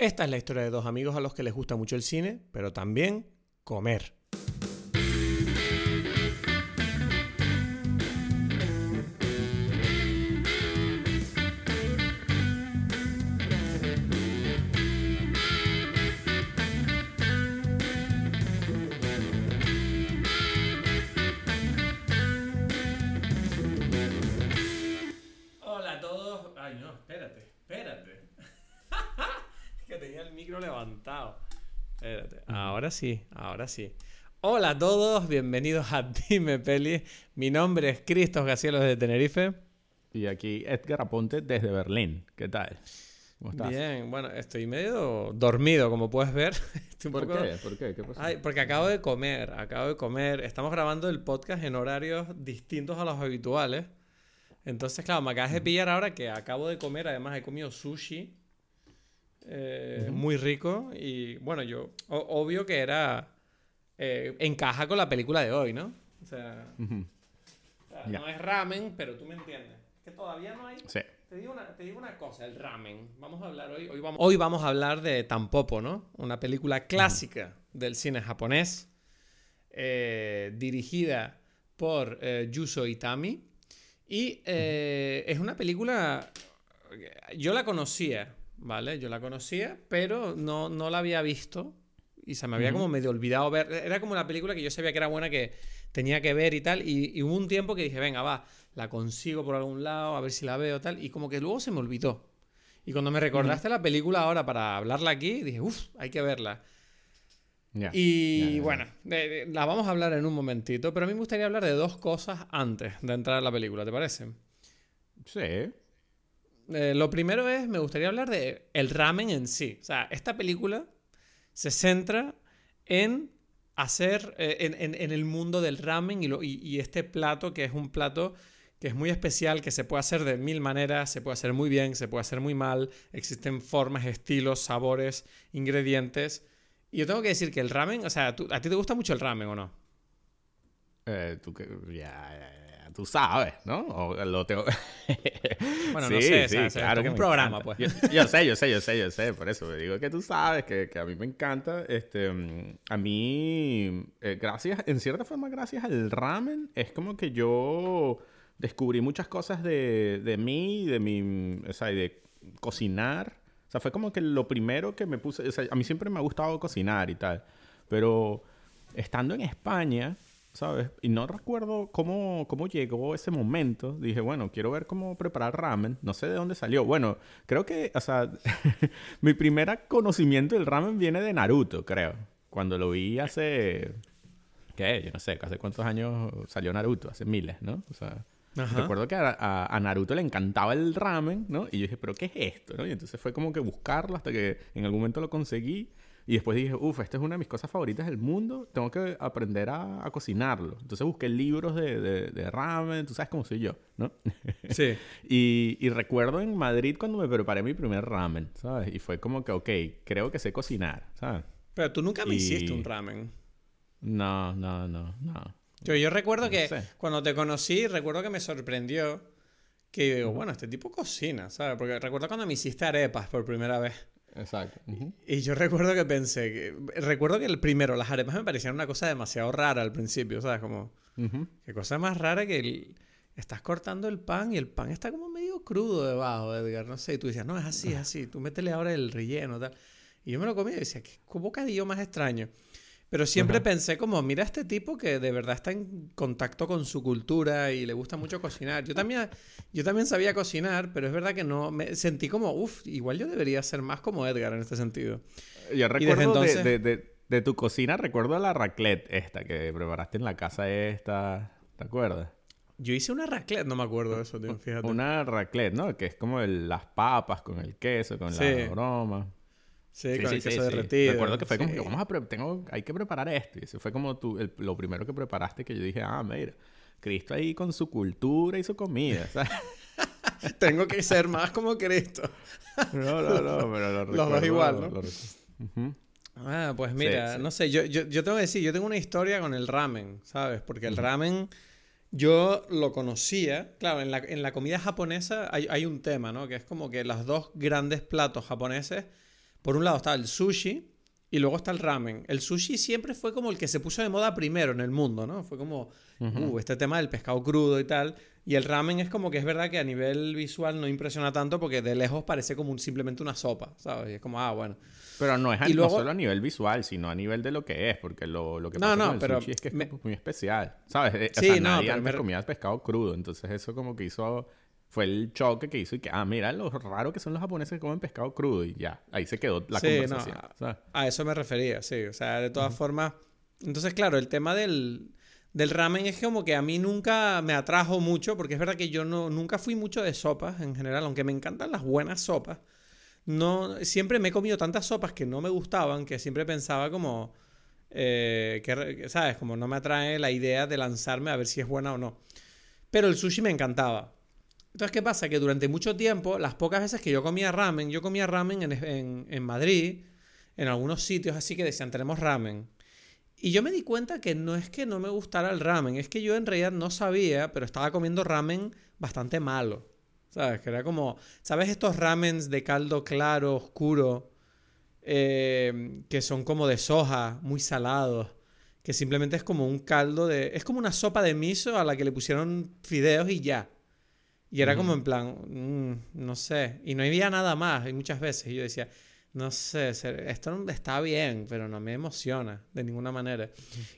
Esta es la historia de dos amigos a los que les gusta mucho el cine, pero también comer. Ahora sí, ahora sí. Hola a todos, bienvenidos a Dime Peli. Mi nombre es Cristos Gacielos de Tenerife. Y aquí Edgar Aponte desde Berlín. ¿Qué tal? ¿Cómo estás? Bien, bueno, estoy medio dormido, como puedes ver. Estoy ¿Por poco- qué? ¿Por qué? ¿Qué pasó? Ay, porque acabo de comer, acabo de comer. Estamos grabando el podcast en horarios distintos a los habituales. Entonces, claro, me acabas de pillar ahora que acabo de comer. Además, he comido sushi. Eh. Muy rico. Y bueno, yo, o- obvio que era. eh, encaja con la película de hoy, ¿no? O sea, o no es ramen, pero tú me entiendes. Que todavía no hay. Sí. Te digo, una, te digo una cosa, el ramen. Vamos a hablar hoy. Hoy vamos, hoy vamos a hablar de Tampopo, ¿no? Una película clásica del cine japonés. eh, dirigida por Yuzo Itami. Y es una película. Yo la conocía, ¿vale? Yo la conocía, pero no, no la había visto. Y se me había Ujú. como medio olvidado ver. Era como una película que yo sabía que era buena, que tenía que ver y tal. Y, y hubo un tiempo que dije, venga, va, la consigo por algún lado, a ver si la veo tal. Y como que luego se me olvidó. Y cuando me recordaste la película ahora para hablarla aquí, dije, uff, hay que verla. Ya. Y ya, ya. bueno, la vamos a hablar en un momentito, pero a mí me gustaría hablar de dos cosas antes de entrar a la película, ¿te parece? Sí. Eh, lo primero es, me gustaría hablar de el ramen en sí. O sea, esta película se centra en hacer, eh, en, en- en el mundo del ramen y, lo- y- y este plato que es un plato que es muy especial, que se puede hacer de mil maneras, se puede hacer muy bien, se puede hacer muy mal, existen formas, estilos, sabores, ingredientes. Y yo tengo que decir que el ramen, o sea, ¿tú- ¿a ti te gusta mucho el ramen o no? Eh, tú, que- ya, ya, ya, tú sabes, ¿no? O lo tengo... Bueno, no sé, o sea, o sea, esto es que un programa, encanta. pues. Yo, yo sé, yo sé, yo sé, yo sé. Por eso me digo que tú sabes que, que a mí me encanta. Este, a mí, eh, gracias, en cierta forma, gracias al ramen, es como que yo descubrí muchas cosas de, de mí, de mi, o sea, de cocinar. O sea, fue como que lo primero que me puse, o sea, a mí siempre me ha gustado cocinar y tal, pero estando en España, ¿sabes? Y no recuerdo cómo, cómo llegó ese momento. Dije, bueno, quiero ver cómo preparar ramen. No sé de dónde salió. Bueno, creo que, o sea, mi primer conocimiento del ramen viene de Naruto, creo. Cuando lo vi hace, ¿qué? Yo no sé, hace cuántos años salió Naruto, hace miles, ¿no? O sea, Ajá. recuerdo que a, a- a Naruto le encantaba el ramen, ¿no? Y yo dije, ¿pero qué es esto? ¿no? Y entonces fue como que buscarlo hasta que en algún momento lo conseguí. Y después dije, uff, esta es una de mis cosas favoritas del mundo. Tengo que aprender a, a cocinarlo. Entonces busqué libros de, de, de ramen. Tú sabes cómo soy yo, ¿no? Sí. y, y recuerdo en Madrid cuando me preparé mi primer ramen, ¿sabes? Y fue como que, ok, creo que sé cocinar, ¿sabes? Pero tú nunca me Y- hiciste un ramen. No, no, no, no. Yo, yo recuerdo No que sé. cuando te conocí, recuerdo que me sorprendió que yo digo, bueno, este tipo cocina, ¿sabes? Porque recuerdo cuando me hiciste arepas por primera vez. Exacto. Ujú. Y yo recuerdo que pensé que... Recuerdo que el primero, las arepas me parecían una cosa demasiado rara al principio, ¿sabes? Como, Ujú. qué cosa más rara que el- estás cortando el pan y el pan está como medio crudo debajo, Edgar, no sé. Y tú decías, no, es así, es así, tú métele ahora el relleno, tal. Y yo me lo comí y decía, qué bocadillo más extraño. Pero siempre pensé como, mira este tipo que de verdad está en contacto con su cultura y le gusta mucho cocinar. Yo también, yo también sabía cocinar, pero es verdad que no, me sentí como, uff, igual yo debería ser más como Edgar en este sentido. Yo desde recuerdo entonces- de, de- de- de tu cocina, recuerdo la raclette esta que preparaste en la casa esta, ¿te acuerdas? Yo hice una raclette, no me acuerdo de eso, tío, fíjate. Una raclette, ¿no? Que es como el- las papas con el queso, con Sí. la broma. Sí, Sí, con sí, el queso sí. derretido. Recuerdo que fue como que vamos a tengo, hay que preparar esto. Y eso fue como tú, el- lo primero que preparaste que yo dije, ah, mira, Cristo ahí con su cultura y su comida. ¿sabes? Tengo que ser más como Cristo. no, no, no, pero lo Los dos recuerdo, igual, ¿no? lo recu- Ujú. Ah, pues mira, no sé, yo, yo, yo tengo que decir, yo tengo una historia con el ramen, ¿sabes? Porque el ramen yo lo conocía, claro, en la, en la comida japonesa hay, hay un tema, ¿no? Que es como que los dos grandes platos japoneses por un lado estaba el sushi y luego está el ramen. El sushi siempre fue como el que se puso de moda primero en el mundo, ¿no? Fue como, uh, este tema del pescado crudo y tal. Y el ramen es como que es verdad que a nivel visual no impresiona tanto porque de lejos parece como simplemente una sopa, ¿sabes? Y es como, ah, bueno. Pero no es no solo a nivel visual, sino a nivel de lo que es, porque lo, lo que pasa con el sushi es que es muy especial, ¿sabes? Eh, o sí, sea, nadie antes comía pescado crudo, entonces eso como que hizo fue el choque que hizo y que, ah, mira lo raro que son los japoneses que comen pescado crudo y ya, ahí se quedó la conversación. a, eso me refería, sí, o sea, de todas formas, entonces claro, el tema del, del ramen es como que a mí nunca me atrajo mucho, porque es verdad que yo no, nunca fui mucho de sopas en general, aunque me encantan las buenas sopas. No, siempre me he comido tantas sopas que no me gustaban que siempre pensaba como, eh, que, ¿sabes? Como no me atrae la idea de lanzarme a ver si es buena o no. Pero el sushi me encantaba. Entonces, ¿qué pasa? Que durante mucho tiempo, las pocas veces que yo comía ramen, yo comía ramen en, en, Madrid, en algunos sitios así que decían, tenemos ramen. Y yo me di cuenta que no es que no me gustara el ramen, es que yo en realidad no sabía, pero estaba comiendo ramen bastante malo. ¿Sabes? Que era como, ¿sabes estos ramens de caldo claro, oscuro, eh, que son como de soja, muy salados? Que simplemente es como un caldo de... Es como una sopa de miso a la que le pusieron fideos y ya. Y era como en plan, mm, no sé. Y no había nada más, y muchas veces. Y yo decía, no sé, esto está bien, pero no me emociona de ninguna manera.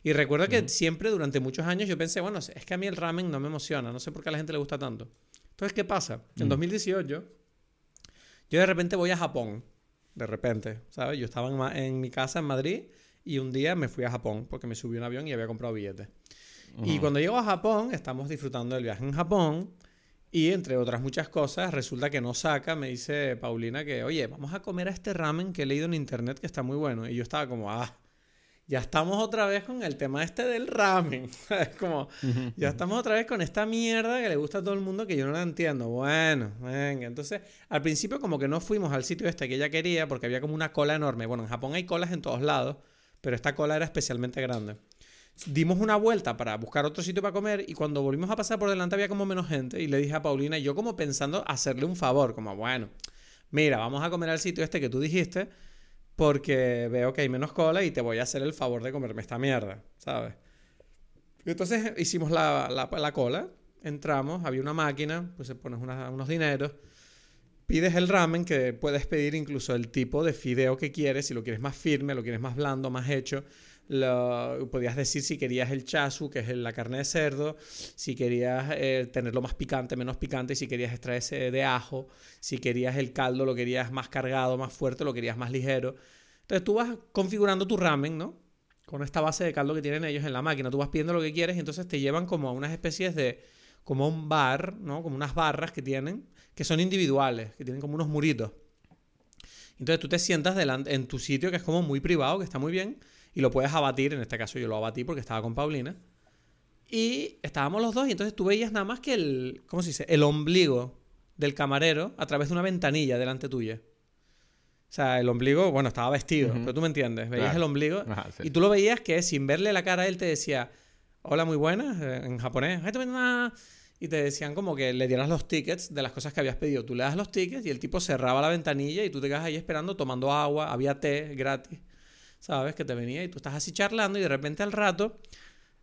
Y recuerdo que siempre durante muchos años yo pensé, bueno, es que a mí el ramen no me emociona, no sé por qué a la gente le gusta tanto. Entonces, ¿qué pasa? En 2018, yo de repente voy a Japón, de repente, ¿sabes? Yo estaba en, mi casa en Madrid y un día me fui a Japón porque me subí a un avión y había comprado billetes. Y cuando llego a Japón, estamos disfrutando del viaje en Japón y entre otras muchas cosas, resulta que no saca, me dice Paulina que, oye, vamos a comer a este ramen que he leído en internet que está muy bueno. Y yo estaba como, ah, ya estamos otra vez con el tema este del ramen. es como, ya estamos otra vez con esta mierda que le gusta a todo el mundo que yo no la entiendo. Bueno, venga. Entonces, al principio como que no fuimos al sitio este que ella quería porque había como una cola enorme. Bueno, en Japón hay colas en todos lados, pero esta cola era especialmente grande dimos una vuelta para buscar otro sitio para comer y cuando volvimos a pasar por delante había como menos gente y le dije a Paulina, yo como pensando hacerle un favor, como bueno, mira, vamos a comer al sitio este que tú dijiste porque veo que hay menos cola y te voy a hacer el favor de comerme esta mierda, ¿sabes? Entonces hicimos la, la, cola, entramos, había una máquina, pues pones unos dineros, pides el ramen que puedes pedir incluso el tipo de fideo que quieres, si lo quieres más firme, lo quieres más blando, más hecho lo, podías decir si querías el chasu, que es la carne de cerdo, si querías eh, tenerlo más picante, menos picante, si querías extraerse de ajo, si querías el caldo, lo querías más cargado, más fuerte, lo querías más ligero. Entonces tú vas configurando tu ramen, ¿no? Con esta base de caldo que tienen ellos en la máquina, tú vas pidiendo lo que quieres y entonces te llevan como a unas especies de, como un bar, ¿no? Como unas barras que tienen, que son individuales, que tienen como unos muritos. Entonces tú te sientas delante, en tu sitio que es como muy privado, que está muy bien, y lo puedes abatir. En este caso yo lo abatí porque estaba con Paulina. Y estábamos los dos y entonces tú veías nada más que el, ¿cómo se dice? El ombligo del camarero a través de una ventanilla delante tuya. O sea, el ombligo, bueno, estaba vestido, pero tú me entiendes. Veías el ombligo y tú lo veías que sin verle la cara a él te decía, hola, muy buenas, eh, en japonés. Y te decían como que le dieras los tickets de las cosas que habías pedido. Tú le das los tickets y el tipo cerraba la ventanilla y tú te quedas ahí esperando, tomando agua, había té gratis. ¿Sabes? Que te venía y tú estás así charlando y de repente al rato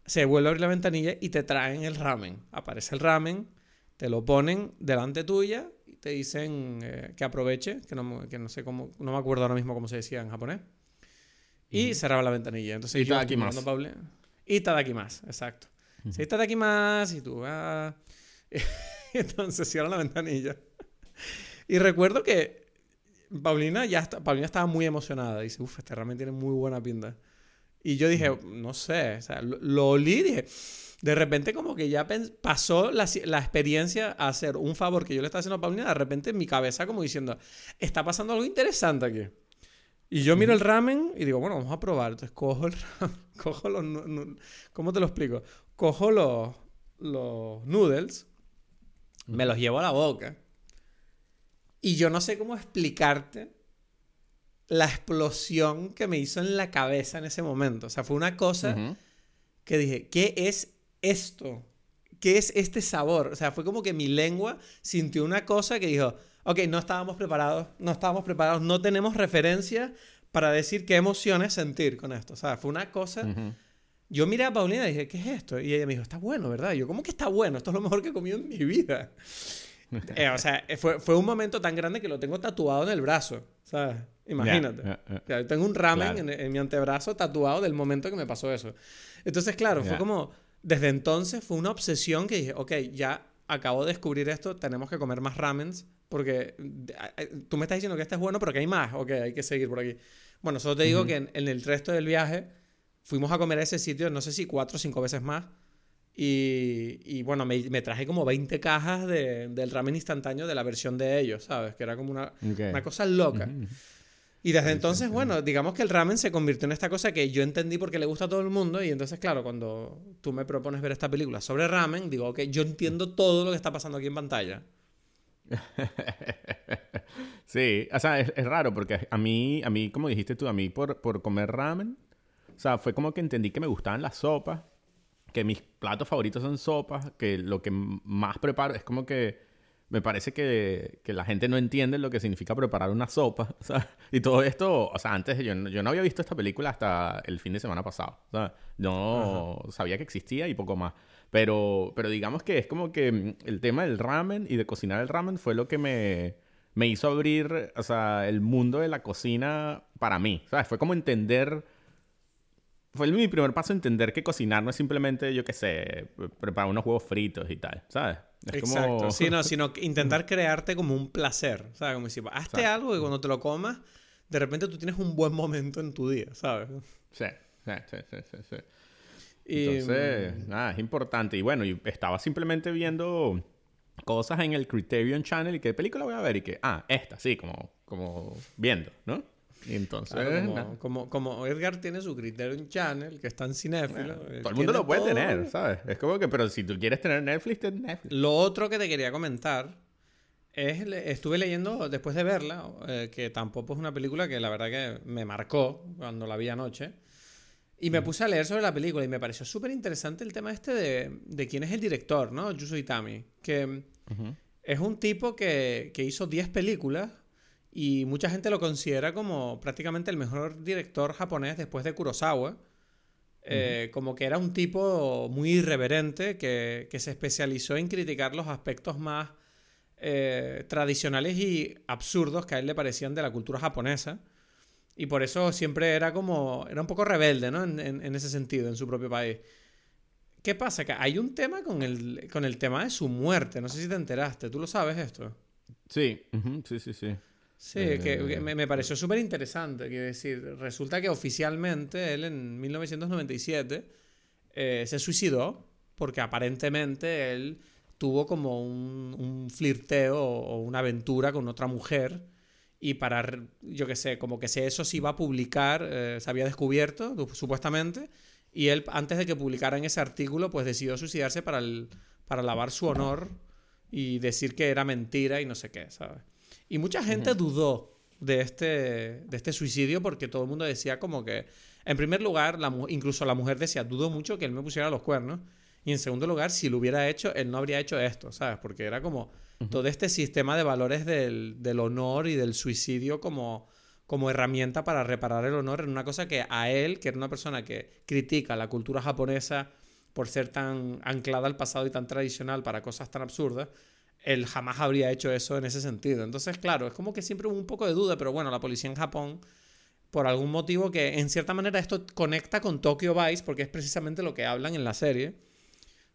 se vuelve a abrir la ventanilla y te traen el ramen. Aparece el ramen, te lo ponen delante tuya y te dicen eh, que aproveche, que no, que no sé cómo, no me acuerdo ahora mismo cómo se decía en japonés. Y cerraba la ventanilla. Entonces, y yo, aquí más. Y aquí más, exacto. Uh -huh. aquí más y tú, ah. entonces cierra la ventanilla. Y recuerdo que Paulina ya está, Paulina estaba muy emocionada. Dice, uff, este ramen tiene muy buena pinta. Y yo dije, no sé, o sea, lo, olí dije, de repente como que ya pasó la, la, experiencia a hacer un favor que yo le estaba haciendo a Paulina, de repente en mi cabeza como diciendo, está pasando algo interesante aquí. Y yo miro el ramen y digo, bueno, vamos a probar. Entonces cojo el ramen, cojo los... ¿Cómo te lo explico? Cojo los, los noodles, me los llevo a la boca y yo no sé cómo explicarte la explosión que me hizo en la cabeza en ese momento. O sea, fue una cosa que dije, ¿qué es esto? ¿Qué es este sabor? O sea, fue como que mi lengua sintió una cosa que dijo, Ok, no estábamos preparados, no estábamos preparados, no tenemos referencia para decir qué emociones sentir con esto. O sea, fue una cosa... Yo miré a Paulina y dije, ¿qué es esto? Y ella me dijo, está bueno, ¿verdad? Y yo, ¿cómo que está bueno? Esto es lo mejor que he comido en mi vida. Eh, o sea, fue, fue, un momento tan grande que lo tengo tatuado en el brazo, ¿sabes? Imagínate. tengo un ramen en, mi antebrazo tatuado del momento que me pasó eso. Entonces, claro, fue como, desde entonces fue una obsesión que dije, ok, ya acabo de descubrir esto, tenemos que comer más ramens, porque tú me estás diciendo que este es bueno, pero que hay más, ok, hay que seguir por aquí. Bueno, solo te digo que en, el resto del viaje fuimos a comer a ese sitio, no sé si cuatro o cinco veces más. Y, y bueno, me, me, traje como 20 cajas de, del ramen instantáneo de la versión de ellos, ¿sabes? Que era como una, una cosa loca. Y desde entonces, bueno, digamos que el ramen se convirtió en esta cosa que yo entendí porque le gusta a todo el mundo. Y entonces, claro, cuando tú me propones ver esta película sobre ramen, digo, ok, yo entiendo todo lo que está pasando aquí en pantalla. sí, o sea, es, raro porque a mí, a mí, como dijiste tú, a mí por, por comer ramen, o sea, fue como que entendí que me gustaban las sopas, que mis platos favoritos son sopas, que lo que más preparo es como que me parece que, que, la gente no entiende lo que significa preparar una sopa. Y todo esto, o sea, antes yo, yo, no había visto esta película hasta el fin de semana pasado. Sea, no sabía que existía y poco más. Pero, pero digamos que es como que mm, el tema del ramen y de cocinar el ramen fue lo que me, me hizo abrir, o sea, el mundo de la cocina para mí. ¿Sabes? Fue como entender fue mi primer paso entender que cocinar no es simplemente, yo qué sé, preparar unos huevos fritos y tal, ¿sabes? Exacto, sí, no, sino intentar crearte como un placer, ¿sabes? Como decir, hazte algo y cuando te lo comas, de repente tú tienes un buen momento en tu día, ¿sabes? Sí, sí, sí, sí, sí. Entonces, mm, nada, es importante. Y bueno, y estaba simplemente viendo cosas en el Criterion Channel y qué película voy a ver y que, ah, esta, sí, como, como viendo, ¿no? Entonces. como, como, Edgar tiene su Criterion Channel, que es tan cinéfilo. todo el mundo lo puede tener, ¿sabes? Es como que, pero si tú quieres tener Netflix, ten Netflix. Lo otro que te quería comentar es. Estuve leyendo después de verla, eh, que tampoco es una película que la verdad que me marcó cuando la vi anoche. Y me mm. puse a leer sobre la película y me pareció súper interesante el tema este de, de, quién es el director, ¿no? Yuzo Itami. Que es un tipo que, que hizo 10 películas y mucha gente lo considera como prácticamente el mejor director japonés después de Kurosawa. Eh, como que era un tipo muy irreverente que, se especializó en criticar los aspectos más eh, tradicionales y absurdos que a él le parecían de la cultura japonesa. Y por eso siempre era como. Era un poco rebelde, ¿no? En, ese sentido, en su propio país. ¿Qué pasa? Que hay un tema con el, con el tema de su muerte. No sé si te enteraste. ¿Tú lo sabes esto? Sí, sí, sí, sí. Sí, que, eh, me, pareció súper interesante. Quiero decir, resulta que oficialmente él en 1997 eh, se suicidó porque aparentemente él tuvo como un, flirteo o una aventura con otra mujer y para, yo qué sé, como que si eso se iba a publicar, eh, se había descubierto, supuestamente, y él, antes de que publicaran ese artículo, pues decidió suicidarse para, para lavar su honor y decir que era mentira y no sé qué, ¿sabes? Y mucha gente dudó de este, de este suicidio porque todo el mundo decía como que, en primer lugar, la, incluso la mujer decía, dudo mucho que él me pusiera los cuernos. Y en segundo lugar, si lo hubiera hecho, él no habría hecho esto, ¿sabes? Porque era como todo este sistema de valores del, del, honor y del suicidio como, como herramienta para reparar el honor en una cosa que a él, que era una persona que critica la cultura japonesa por ser tan anclada al pasado y tan tradicional para cosas tan absurdas, él jamás habría hecho eso en ese sentido. Entonces, claro, es como que siempre hubo un poco de duda, pero bueno, la policía en Japón, por algún motivo que en cierta manera esto conecta con Tokyo Vice, porque es precisamente lo que hablan en la serie,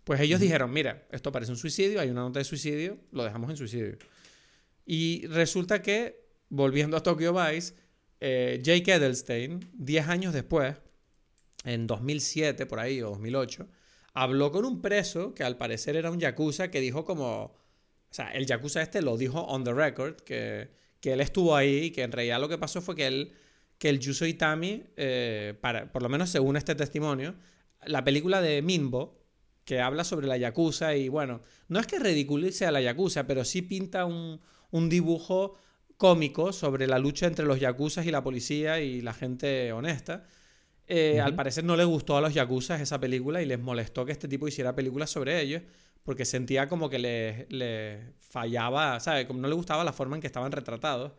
pues ellos dijeron, mira, esto parece un suicidio, hay una nota de suicidio, lo dejamos en suicidio. Y resulta que, volviendo a Tokyo Vice, eh, Jake Edelstein, 10 años después, en 2007 por ahí, o 2008, habló con un preso que al parecer era un yakuza que dijo como o sea, el Yakuza este lo dijo on the record, que, que él estuvo ahí y que en realidad lo que pasó fue que él, que el Yuso Itami, eh, para, por lo menos según este testimonio, la película de Minbo, que habla sobre la Yakuza y bueno, no es que ridiculice a la Yakuza, pero sí pinta un, un dibujo cómico sobre la lucha entre los Yakuzas y la policía y la gente honesta. Eh, al parecer no les gustó a los Yakuzas esa película y les molestó que este tipo hiciera películas sobre ellos porque sentía como que le, le fallaba, ¿sabes? Como no le gustaba la forma en que estaban retratados.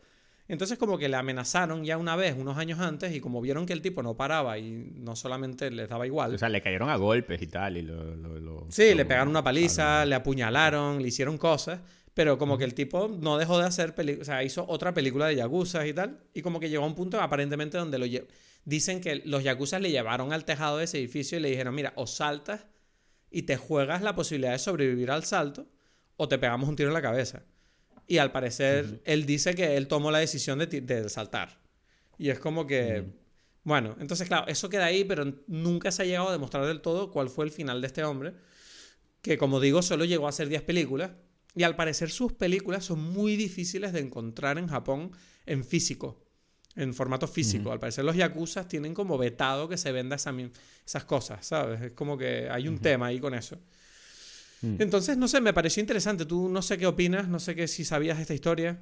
Entonces como que le amenazaron ya una vez, unos años antes, y como vieron que el tipo no paraba y no solamente les daba igual. O sea, le cayeron a golpes y tal. Y lo, lo- lo- Sí, lo- le pegaron una paliza, le apuñalaron, le hicieron cosas, pero como que el tipo no dejó de hacer películas, o sea, hizo otra película de Yakuza y tal, y como que llegó a un punto aparentemente donde lo dicen que los Yakuza le llevaron al tejado de ese edificio y le dijeron, mira, o saltas y te juegas la posibilidad de sobrevivir al salto, o te pegamos un tiro en la cabeza. Y al parecer, él dice que él tomó la decisión de, de saltar. Y es como que... Bueno, entonces claro, eso queda ahí, pero nunca se ha llegado a demostrar del todo cuál fue el final de este hombre que como digo solo llegó a hacer 10 películas y al parecer sus películas son muy difíciles de encontrar en Japón en físico, en formato físico. Al parecer los yakuzas tienen como vetado que se venda esa esas cosas, ¿sabes? Es como que hay un tema ahí con eso. Mm. Entonces, no sé, me pareció interesante. Tú no sé qué opinas, no sé qué si sabías esta historia.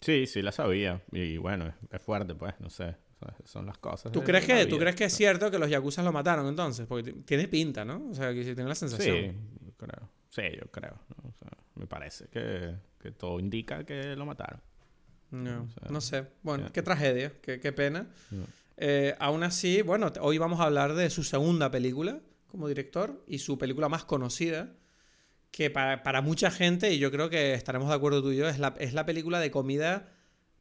Sí, sí, la sabía. Y bueno, es, fuerte, pues, no sé. Son las cosas. ¿Tú crees que, ¿tú crees que es cierto que los yakuzas lo mataron entonces? Porque tiene pinta, ¿no? O sea, que tiene la sensación. Sí, yo creo. Sí, yo creo. ¿no? O sea, me parece que, que todo indica que lo mataron. No, O sea, no sé. Bueno, qué tragedia, qué, qué pena. Eh, aún así, bueno, hoy vamos a hablar de su segunda película como director y su película más conocida, que para, para mucha gente, y yo creo que estaremos de acuerdo tú y yo, es la, es la película de comida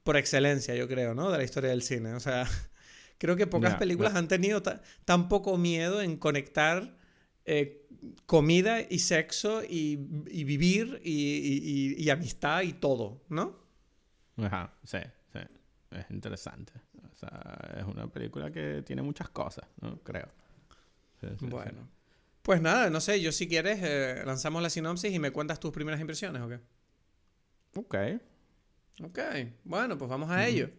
por excelencia, yo creo, ¿no? De la historia del cine. O sea, creo que pocas películas han tenido ta- tan poco miedo en conectar eh, comida y sexo y, y vivir y, y- y- y amistad y todo, ¿no? Ajá, sí, sí. Es interesante. O sea, es una película que tiene muchas cosas, ¿no? Creo. Sí, sí, sí. Bueno. Pues nada, no sé, yo si quieres eh, lanzamos la sinopsis y me cuentas tus primeras impresiones, ¿o qué? Ok. Ok, bueno, pues vamos a ello.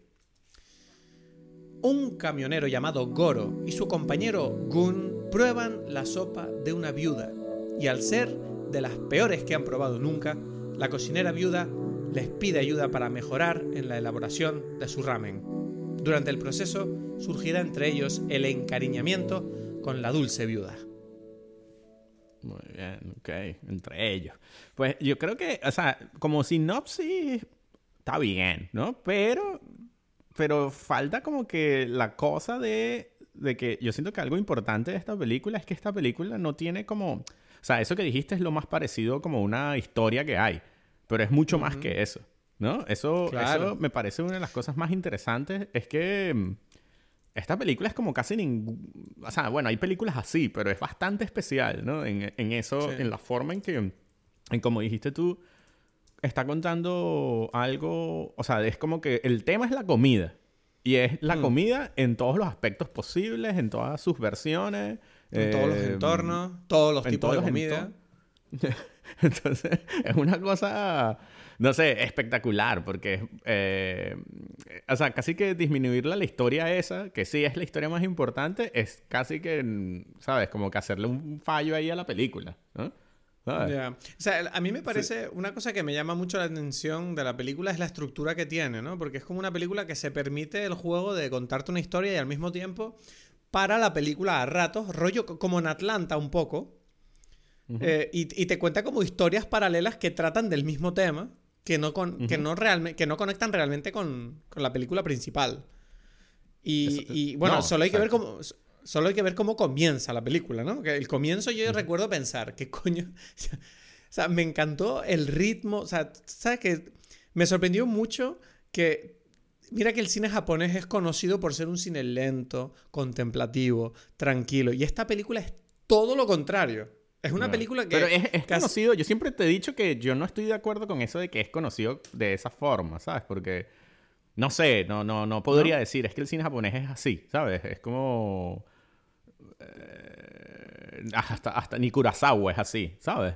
Un camionero llamado Goro y su compañero Gun prueban la sopa de una viuda y al ser de las peores que han probado nunca, la cocinera viuda les pide ayuda para mejorar en la elaboración de su ramen. Durante el proceso surgirá entre ellos el encariñamiento con la dulce viuda. Muy bien, ok. Entre ellos. Pues yo creo que, o sea, como sinopsis está bien, ¿no? Pero, pero falta como que la cosa de, de que yo siento que algo importante de esta película es que esta película no tiene como, o sea, eso que dijiste es lo más parecido como una historia que hay, pero es mucho más que eso, ¿no? Eso, Claro. eso me parece una de las cosas más interesantes, es que... mm, esta película es como casi ningún... O sea, bueno, hay películas así, pero es bastante especial, ¿no? En, en eso, Sí. en la forma en que, en como dijiste tú, está contando algo... O sea, es como que el tema es la comida. Y es la Mm. comida en todos los aspectos posibles, en todas sus versiones. En todos los eh, entornos, todos los en tipos todos de comida. Entonces, es una cosa, no sé, espectacular, porque, eh, o sea, casi que disminuirla la historia esa, que sí es la historia más importante, es casi que, ¿sabes? Como que hacerle un fallo ahí a la película, ¿no? Ya. O sea, a mí me parece una cosa que me llama mucho la atención de la película es la estructura que tiene, ¿no? Porque es como una película que se permite el juego de contarte una historia y al mismo tiempo para la película a ratos, rollo co- como en Atlanta un poco, eh, y, y te cuenta como historias paralelas que tratan del mismo tema, que no, con, que no, realme- que no conectan realmente con, con la película principal. Y, Eso- y, bueno, no, solo hay que ver cómo... Solo hay que ver cómo comienza la película, ¿no? Que el comienzo yo recuerdo pensar, ¿qué coño? O sea, me encantó el ritmo. O sea, ¿sabes qué? Me sorprendió mucho que. Mira que el cine japonés es conocido por ser un cine lento, contemplativo, tranquilo. Y esta película es todo lo contrario. Es una No. película que. Pero es, es casi- conocido, yo siempre te he dicho que yo no estoy de acuerdo con eso de que es conocido de esa forma, ¿sabes? Porque, no sé, no, no, no podría ¿No? decir, es que el cine japonés es así, ¿sabes? Es como... eh, hasta, hasta ni Kurosawa es así, ¿sabes?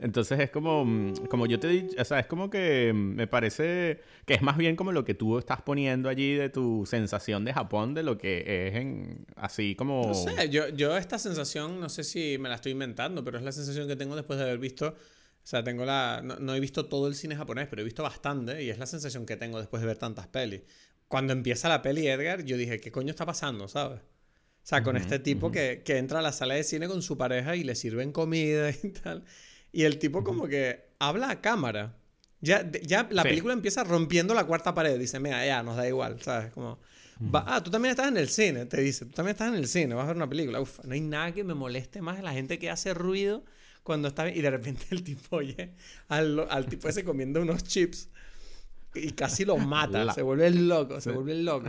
Entonces es como, mm, como yo te he dicho, o sea, es como que mm, me parece que es más bien como lo que tú estás poniendo allí de tu sensación de Japón, de lo que es en, así como... No sé, yo, yo esta sensación, no sé si me la estoy inventando, pero es la sensación que tengo después de haber visto. O sea, tengo la. No, no he visto todo el cine japonés, pero he visto bastante. Y es la sensación que tengo después de ver tantas pelis. Cuando empieza la peli Edgar, yo dije, ¿qué coño está pasando? ¿Sabes? O sea, con Ujú, este tipo ujú. que, que entra a la sala de cine con su pareja y le sirven comida y tal. Y el tipo como que habla a cámara. Ya, ya la película empieza rompiendo la cuarta pared. Dice, mira, ya, nos da igual, ¿sabes? Como, ah, tú también estás en el cine, te dice. Tú también estás en el cine, vas a ver una película. Uf, no hay nada que me moleste más de la gente que hace ruido cuando está... Y de repente el tipo oye al, al tipo ese comiendo unos chips y casi lo mata. Se vuelve loco, se vuelve loco.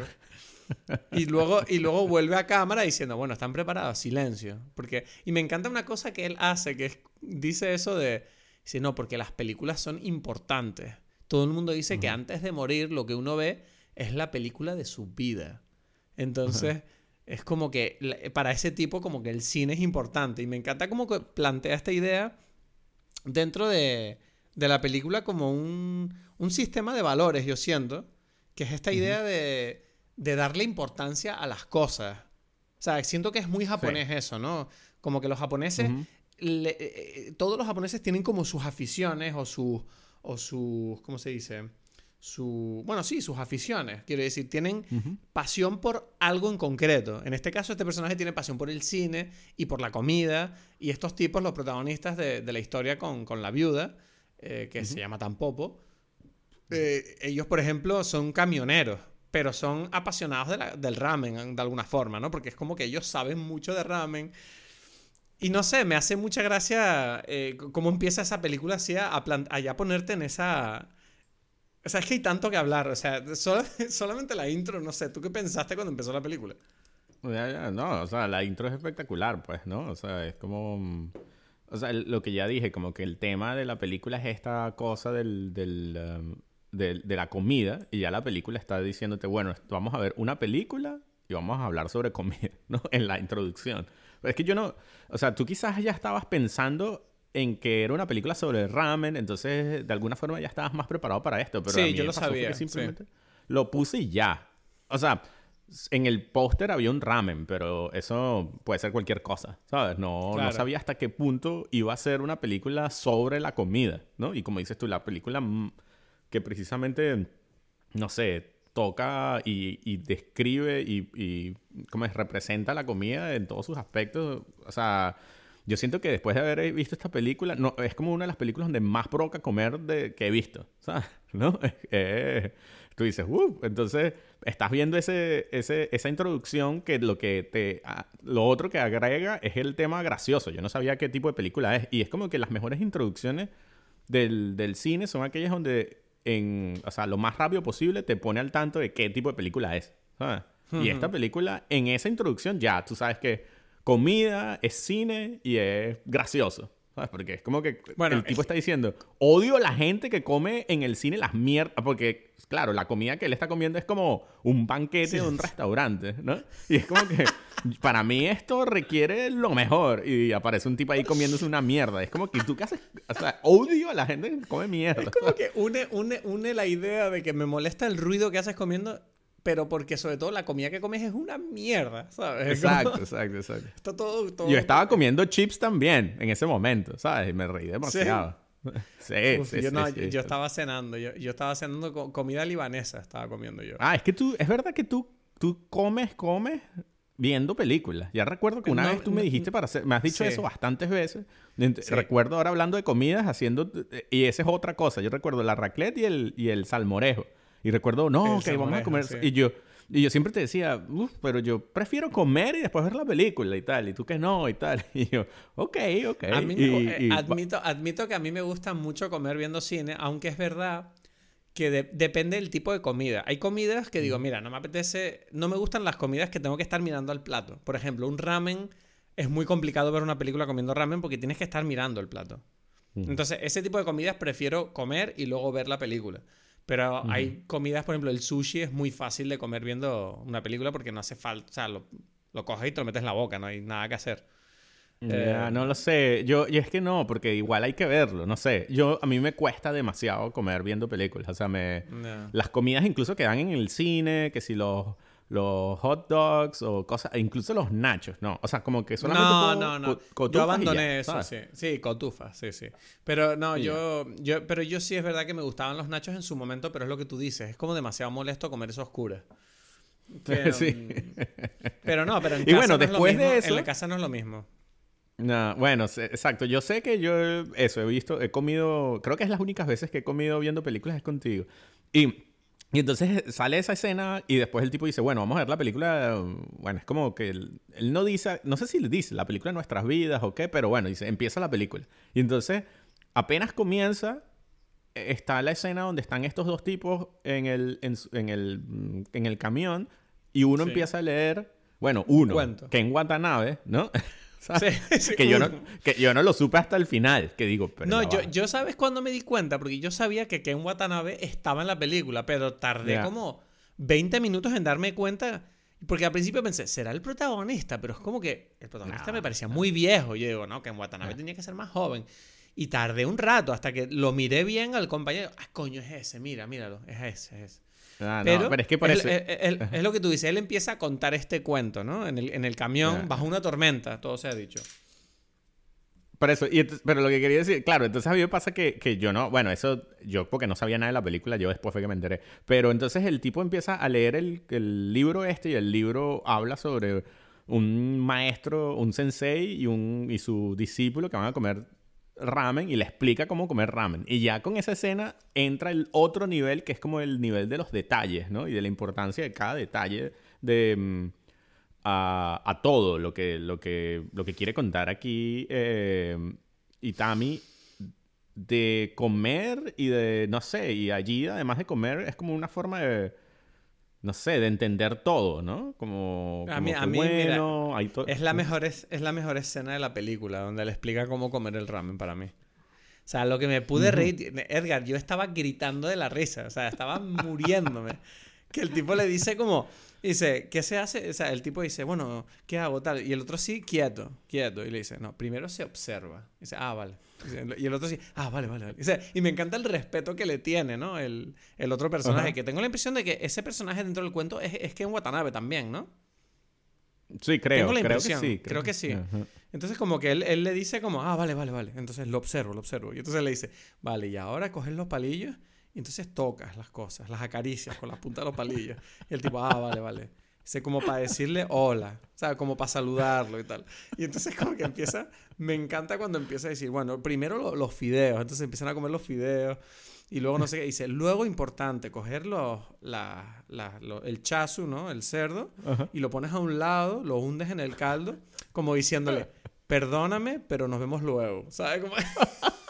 Y luego, y luego vuelve a cámara diciendo, bueno, están preparados, silencio. Porque, y me encanta una cosa que él hace, que dice eso de Dice, no, porque las películas son importantes. Todo el mundo dice que antes de morir lo que uno ve es la película de su vida. Entonces, es como que para ese tipo como que el cine es importante. Y me encanta como que plantea esta idea dentro de, la película como un, sistema de valores, yo siento, que es esta idea de, darle importancia a las cosas. O sea, siento que es muy japonés eso, ¿no? Como que los japoneses eh, eh, todos los japoneses tienen como sus aficiones o sus, o sus, ¿cómo se dice? Su, bueno, sí, sus aficiones. Quiero decir, tienen pasión por algo en concreto. En este caso, este personaje tiene pasión por el cine y por la comida. Y estos tipos, los protagonistas de, la historia con, la viuda, eh, que se llama Tampopo, ellos, por ejemplo, son camioneros pero son apasionados del ramen de alguna forma, ¿no? Porque es como que ellos saben mucho de ramen, y no sé, me hace mucha gracia eh, cómo empieza esa película así a, a, ponerte en esa... O sea, es que hay tanto que hablar. O sea, solamente la intro, no sé. ¿Tú qué pensaste cuando empezó la película? no, o sea, la intro es espectacular, pues, ¿no? O sea, es como... O sea, lo que ya dije, como que el tema de la película es esta cosa del, del, um, de la comida. Y ya la película está diciéndote, bueno, vamos a ver una película y vamos a hablar sobre comida, ¿no? En la introducción. Es que yo no, o sea, tú quizás ya estabas pensando en que era una película sobre ramen, entonces de alguna forma ya estabas más preparado para esto, pero sí, yo lo sabía. simplemente lo puse y ya. O sea, en el póster había un ramen, pero eso puede ser cualquier cosa, ¿sabes? No, no sabía hasta qué punto iba a ser una película sobre la comida, ¿no? Y como dices tú, la película que precisamente, no sé, toca y, describe y, y ¿cómo es? representa la comida en todos sus aspectos. O sea, yo siento que después de haber visto esta película, no, es como una de las películas donde más provoca comer de, que he visto, ¿sabes? ¿No? tú dices, uh, entonces estás viendo ese, ese, esa introducción que lo que te, lo otro que agrega es el tema gracioso. Yo no sabía qué tipo de película es. Y es como que las mejores introducciones del cine son aquellas donde en, o sea, lo más rápido posible te pone al tanto de qué tipo de película es. Y esta película, en esa introducción ya, tú sabes que comida es cine y es gracioso. ¿Sabes? Porque es como que bueno, el tipo está diciendo, odio a la gente que come en el cine las mierdas, porque, claro, la comida que él está comiendo es como un banquete de un restaurante, ¿no? Y es como que, para mí esto requiere lo mejor, y aparece un tipo ahí comiéndose una mierda. Es como que tú qué haces, o sea, odio a la gente que come mierda. Es como que une, une, une la idea de que me molesta el ruido que haces comiendo pero porque sobre todo la comida que comes es una mierda, ¿sabes? Exacto, exacto, exacto. Está todo, todo, Yo estaba comiendo chips también en ese momento, ¿sabes? Y me reí demasiado. Sí, sí, yo, yo, estaba cenando, yo, yo estaba cenando comida libanesa, estaba comiendo yo. Ah, es que tú, es verdad que tú, tú comes, comes viendo películas. Ya recuerdo que una vez tú me dijiste para hacer, me has dicho eso bastantes veces. Recuerdo ahora hablando de comidas, haciendo, y esa es otra cosa. Yo recuerdo la raclette y el, y el salmorejo. Y recuerdo, no, que vamos a comer. Y yo, y yo siempre te decía, pero yo prefiero comer y después ver la película y tal. Y tú que no y tal. Y yo, ok, ok. Eh, admito, admito que a mí me gusta mucho comer viendo cine, aunque es verdad que depende del tipo de comida. Hay comidas que digo, mira, no me apetece, no me gustan las comidas que tengo que estar mirando al plato. Por ejemplo, un ramen es muy complicado ver una película comiendo ramen porque tienes que estar mirando el plato. Entonces, ese tipo de comidas prefiero comer y luego ver la película. Pero hay comidas, por ejemplo, el sushi es muy fácil de comer viendo una película porque no hace falta, o sea, lo, lo coges y te lo metes en la boca, no hay nada que hacer. Eh, no lo sé. Yo, y es que no, porque igual hay que verlo, no sé. Yo, a mí me cuesta demasiado comer viendo películas. O sea, me... Las comidas incluso que dan en el cine, que si los los hot dogs o cosas, incluso los nachos, no. O sea, como que solamente. No, no, no. yo abandoné eso, sí. Sí, cotufas, sí, sí. Pero no, yo, yo, pero yo sí es verdad que me gustaban los nachos en su momento, pero es lo que tú dices, es como demasiado molesto comer eso oscura. Pero, sí. pero no, pero en y casa bueno, después de eso. En la casa no es lo mismo. No, bueno, exacto. Yo sé que yo eso he visto, he comido, creo que es las únicas veces que he comido viendo películas es contigo. Y, y entonces sale esa escena y después el tipo dice, bueno, vamos a ver la película. Bueno, es como que él, él no dice, no sé si le dice la película de nuestras vidas o qué, pero bueno, dice, empieza la película. Y entonces, apenas comienza, está la escena donde están estos dos tipos en el, en, el, mm, en el camión y uno Sí. empieza a leer, bueno, uno, que en Watanabe, ¿no? ¿Sabes? Sí, sí, que, yo no, que yo no lo supe hasta el final, que digo, pero No, yo, yo sabes cuándo me di cuenta, porque yo sabía que Ken Watanabe estaba en la película, pero tardé Ya. como 20 minutos en darme cuenta, porque al principio pensé, ¿será el protagonista? Pero es como que el protagonista No, me parecía muy viejo. Yo digo, no, Ken Watanabe Ah. tenía que ser más joven. Y tardé un rato hasta que lo miré bien al compañero. Ah, coño, es ese, mira, míralo, es ese, es ese. Ah, no, Pero, pero es que por eso... es lo que tú dices, él empieza a contar este cuento, ¿no? En el, en el camión, bajo una tormenta, todo se ha dicho. Por eso, y pero lo que quería decir, claro, entonces a mí me pasa que, que yo no, bueno, eso yo porque no sabía nada de la película, yo después fue que me enteré, pero entonces el tipo empieza a leer el, el libro este y el libro habla sobre un maestro, un sensei y, un, y su discípulo que van a comer ramen y le explica cómo comer ramen. Y ya con esa escena entra el otro nivel que es como el nivel de los detalles, ¿no? Y de la importancia de cada detalle de... mm, a, todo lo que, lo, que, lo que quiere contar aquí eh, Itami de comer y de, no sé, y allí además de comer es como una forma de, no sé, de entender todo, ¿no? Como, A como mí- que a mí, mira, bueno, hay Es la, mejor, es, es la mejor escena de la película, donde le explica cómo comer el ramen para mí. O sea, lo que me pude reír, Edgar, yo estaba gritando de la risa, o sea, estaba muriéndome. Que el tipo le dice como, dice, ¿qué se hace? O sea, el tipo dice, bueno, ¿qué hago? Tal. Y el otro sí, quieto, quieto. Y le dice, no, primero se observa. Y dice, ah, vale. Y el otro sí, ah, vale, vale, vale. Dice, y me encanta el respeto que le tiene, ¿no? El, el otro personaje, Ajá. que tengo la impresión de que ese personaje dentro del cuento es, es que en Watanabe también, ¿no? Sí, creo, tengo la creo que impresión, sí. creo que sí. Ajá. Entonces como que él, él le dice como, ah, vale, vale, vale. Entonces lo observo, lo observo. Y entonces le dice, vale, y ahora coges los palillos y entonces tocas las cosas, las acaricias con la punta de los palillos. Y el tipo, ah, vale, vale. Dice como para decirle hola, o sea, como para saludarlo y tal. Y entonces como que empieza, me encanta cuando empieza a decir, bueno, primero lo- los fideos, entonces empiezan a comer los fideos. Y luego no sé qué, dice, luego importante, coger los, la, la- lo- el chasu, ¿no? El cerdo, Ajá. y lo pones a un lado, lo hundes en el caldo, como diciéndole, perdóname, pero nos vemos luego. ¿Sabes cómo?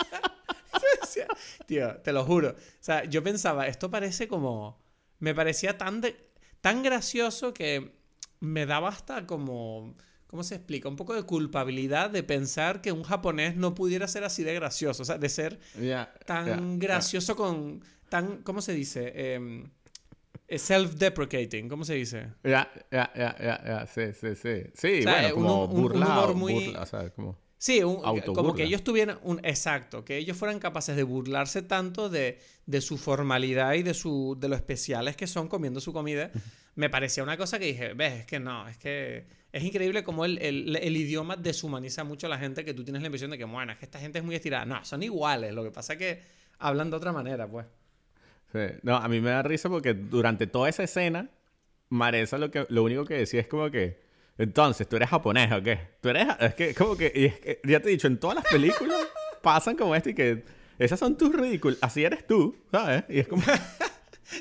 Tío, te lo juro. O sea, yo pensaba, esto parece como. Me parecía tan, de- tan gracioso que me daba hasta como. ¿Cómo se explica? Un poco de culpabilidad de pensar que un japonés no pudiera ser así de gracioso. O sea, de ser tan gracioso con. tan. ¿Cómo se dice? Em, eh, self-deprecating. ¿Cómo se dice? Ya, ya, ya, ya, sí, sí, sí. Sí, O sea, bueno, un- como un- un burlado, humor muy- burla, o sea, como... Sí, un- Autoburla. como que ellos tuvieran un exacto, que ellos fueran capaces de burlarse tanto de, de su formalidad y de su de lo especiales que son comiendo su comida, me parecía una cosa que dije, ves, es que no, es que es increíble cómo el, el- el idioma deshumaniza mucho a la gente que tú tienes la impresión de que, bueno, es que esta gente es muy estirada. No, son iguales, lo que pasa es que hablan de otra manera, pues. Sí. No, a mí me da risa porque durante toda esa escena, Maresa lo, que, lo único que decía es como que, entonces, ¿tú eres japonés o qué? Tú eres, ja-?" es que como que, y es que, ya te he dicho, en todas las películas pasan como esto y que esas son tus ridículas, así eres tú, ¿sabes? Y es como,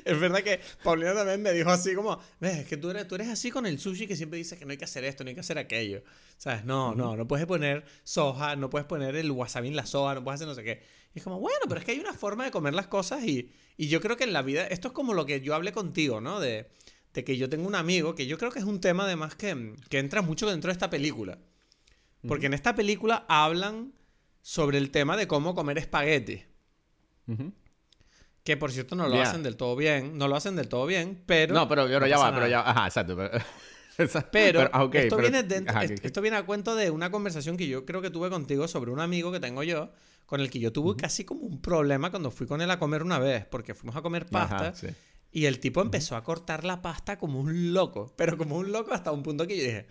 Es verdad que Paulina también me dijo así como, ves, es que tú eres, tú eres así con el sushi que siempre dices que no hay que hacer esto, no hay que hacer aquello. ¿Sabes? No, no, no puedes poner soja, no puedes poner el wasabi en la soja, no puedes hacer no sé qué. Y es como, bueno, pero es que hay una forma de comer las cosas y, y yo creo que en la vida, esto es como lo que yo hablé contigo, ¿no? De, de que yo tengo un amigo, que yo creo que es un tema además que, que entra mucho dentro de esta película. Porque en esta película hablan sobre el tema de cómo comer espagueti. Que por cierto no lo hacen del todo bien, no lo hacen del todo bien, pero... no, pero, pero no ya va, pero ya, ajá, exacto. Pero, esto, pero- viene dentro- ajá, esto viene a cuento de una conversación que yo creo que tuve contigo sobre un amigo que tengo yo, con el que yo tuve casi como un problema cuando fui con él a comer una vez, porque fuimos a comer pasta Ajá, sí. Y el tipo empezó a cortar la pasta como un loco, pero como un loco hasta un punto que yo dije,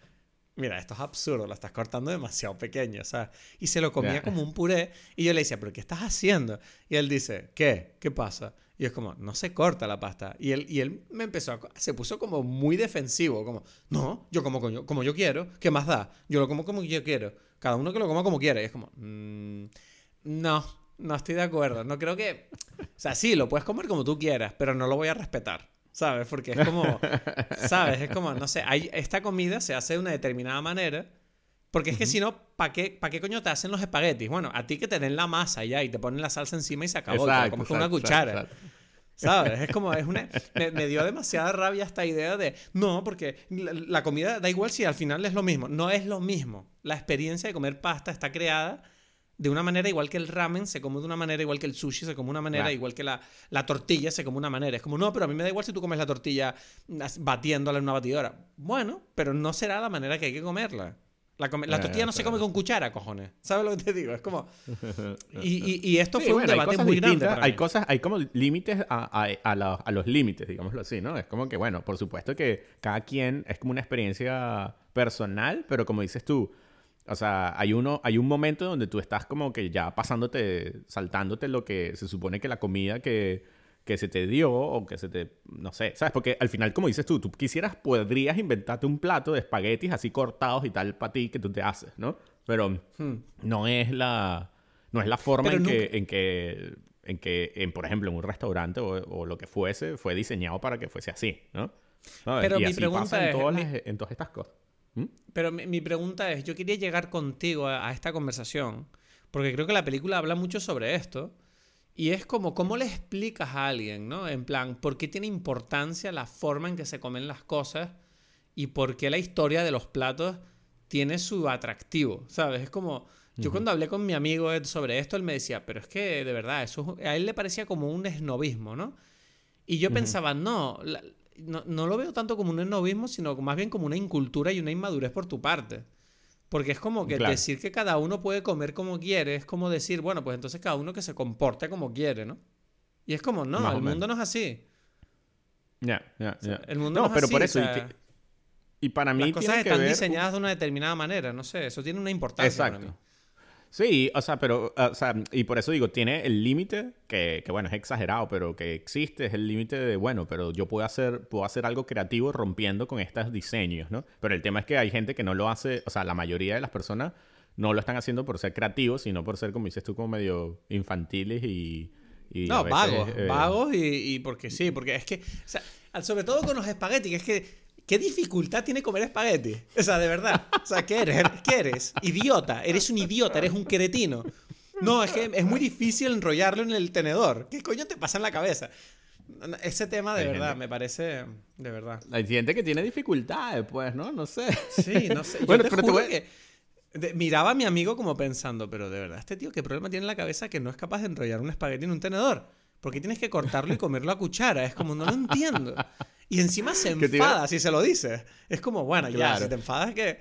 mira, esto es absurdo, lo estás cortando demasiado pequeño, ¿sabes? Y se lo comía como un puré. Y yo le decía, ¿pero qué estás haciendo? Y él dice, ¿qué? ¿Qué pasa? Y es como, no se corta la pasta. Y él, y él me empezó a... Se puso como muy defensivo, como, no, yo como coño, como yo quiero, ¿qué más da? Yo lo como como yo quiero. Cada uno que lo coma como quiere. Y es como, "Mm, no, no estoy de acuerdo. No creo que... O sea, sí, lo puedes comer como tú quieras, pero no lo voy a respetar. ¿Sabes? Porque es como... ¿Sabes? Es como, no sé, hay, esta comida se hace de una determinada manera. Porque es que si no, ¿para qué, ¿pa qué coño te hacen los espaguetis? Bueno, a ti que te den la masa ya y te ponen la salsa encima y se acabó. Exacto, comes con una exacto, cuchara. exacto. ¿Sabes? Es como, es una... Me, me dio demasiada rabia esta idea de, no, porque la, la comida da igual si al final es lo mismo. No es lo mismo. La experiencia de comer pasta está creada de una manera igual que el ramen se come de una manera, igual que el sushi se come de una manera, Claro. igual que la, la tortilla se come de una manera. Es como, no, pero a mí me da igual si tú comes la tortilla batiéndola en una batidora. Bueno, pero no será la manera que hay que comerla. La, come- la Eh, tortilla no se come con cuchara, cojones. ¿Sabes lo que te digo? Es como... Y, y- y esto Sí, fue un bueno, debate cosas muy grande para hay mí. cosas, hay como límites a, a- a la- a los límites, digámoslo así, ¿no? Es como que, bueno, por supuesto que cada quien es como una experiencia personal, pero como dices tú, o sea, hay uno, hay un momento donde tú estás como que ya pasándote, saltándote lo que se supone que la comida que, que se te dio o que se te, no sé, ¿sabes? Porque al final, como dices tú, tú quisieras, podrías inventarte un plato de espaguetis así cortados y tal para ti que tú te haces, ¿no? Pero Hmm. no es la no es la forma en, que, en que en que en, por ejemplo en un restaurante o, o lo que fuese fue diseñado para que fuese así ¿no? ¿Sabes? Pero y mi así pregunta pasa en es, todas, mi- las- en todas estas cosas ¿Mm? Pero mi, mi pregunta es, yo quería llegar contigo a, a esta conversación, porque creo que la película habla mucho sobre esto, y es como, ¿cómo le explicas a alguien, ¿no? En plan, ¿por qué tiene importancia la forma en que se comen las cosas y por qué la historia de los platos tiene su atractivo, ¿sabes? Es como, yo cuando hablé con mi amigo Ed sobre esto, él me decía, pero es que de verdad, eso es- a él le parecía como un esnovismo, ¿no? Y yo pensaba, no, la- no, no lo veo tanto como un esnovismo, sino más bien como una incultura y una inmadurez por tu parte. Porque es como que Claro. decir que cada uno puede comer como quiere, es como decir, bueno, pues entonces cada uno que se comporte como quiere, ¿no? Y es como, no, Más el mundo no es así. Ya, ya, ya. el mundo no, no es pero así, por o eso y, sea, que- y para mí Las cosas tiene que están ver diseñadas de una determinada manera, no sé, eso tiene una importancia para mí. Sí, o sea, pero, o sea, y por eso digo, tiene el límite, que, que bueno, es exagerado, pero que existe, es el límite de, bueno, pero yo puedo hacer, puedo hacer algo creativo rompiendo con estos diseños, ¿no? Pero el tema es que hay gente que no lo hace, o sea, la mayoría de las personas no lo están haciendo por ser creativos, sino por ser, como dices tú, como medio infantiles y... y No, veces, vagos, eh, vagos y, y porque sí, porque es que, o sea, sobre todo con los espaguetis, es que, ¿qué dificultad tiene comer espagueti? O sea, de verdad, o sea, ¿qué eres? ¿Qué eres? Idiota, eres un idiota, eres un cretino. No, es que es muy difícil enrollarlo en el tenedor. ¿Qué coño te pasa en la cabeza? Ese tema de Hay verdad gente- me parece, de verdad. Hay gente que tiene dificultades, pues, ¿no? No sé. Sí, no sé. Yo Bueno, te pero te juro voy a- que de- miraba a mi amigo como pensando, pero de verdad, este tío, ¿qué problema tiene en la cabeza que no es capaz de enrollar un espagueti en un tenedor? ¿Por qué tienes que cortarlo y comerlo a cuchara? Es como, no lo entiendo. Y encima se enfada si se lo dices. Es como, bueno, ya, Claro. si te enfadas que...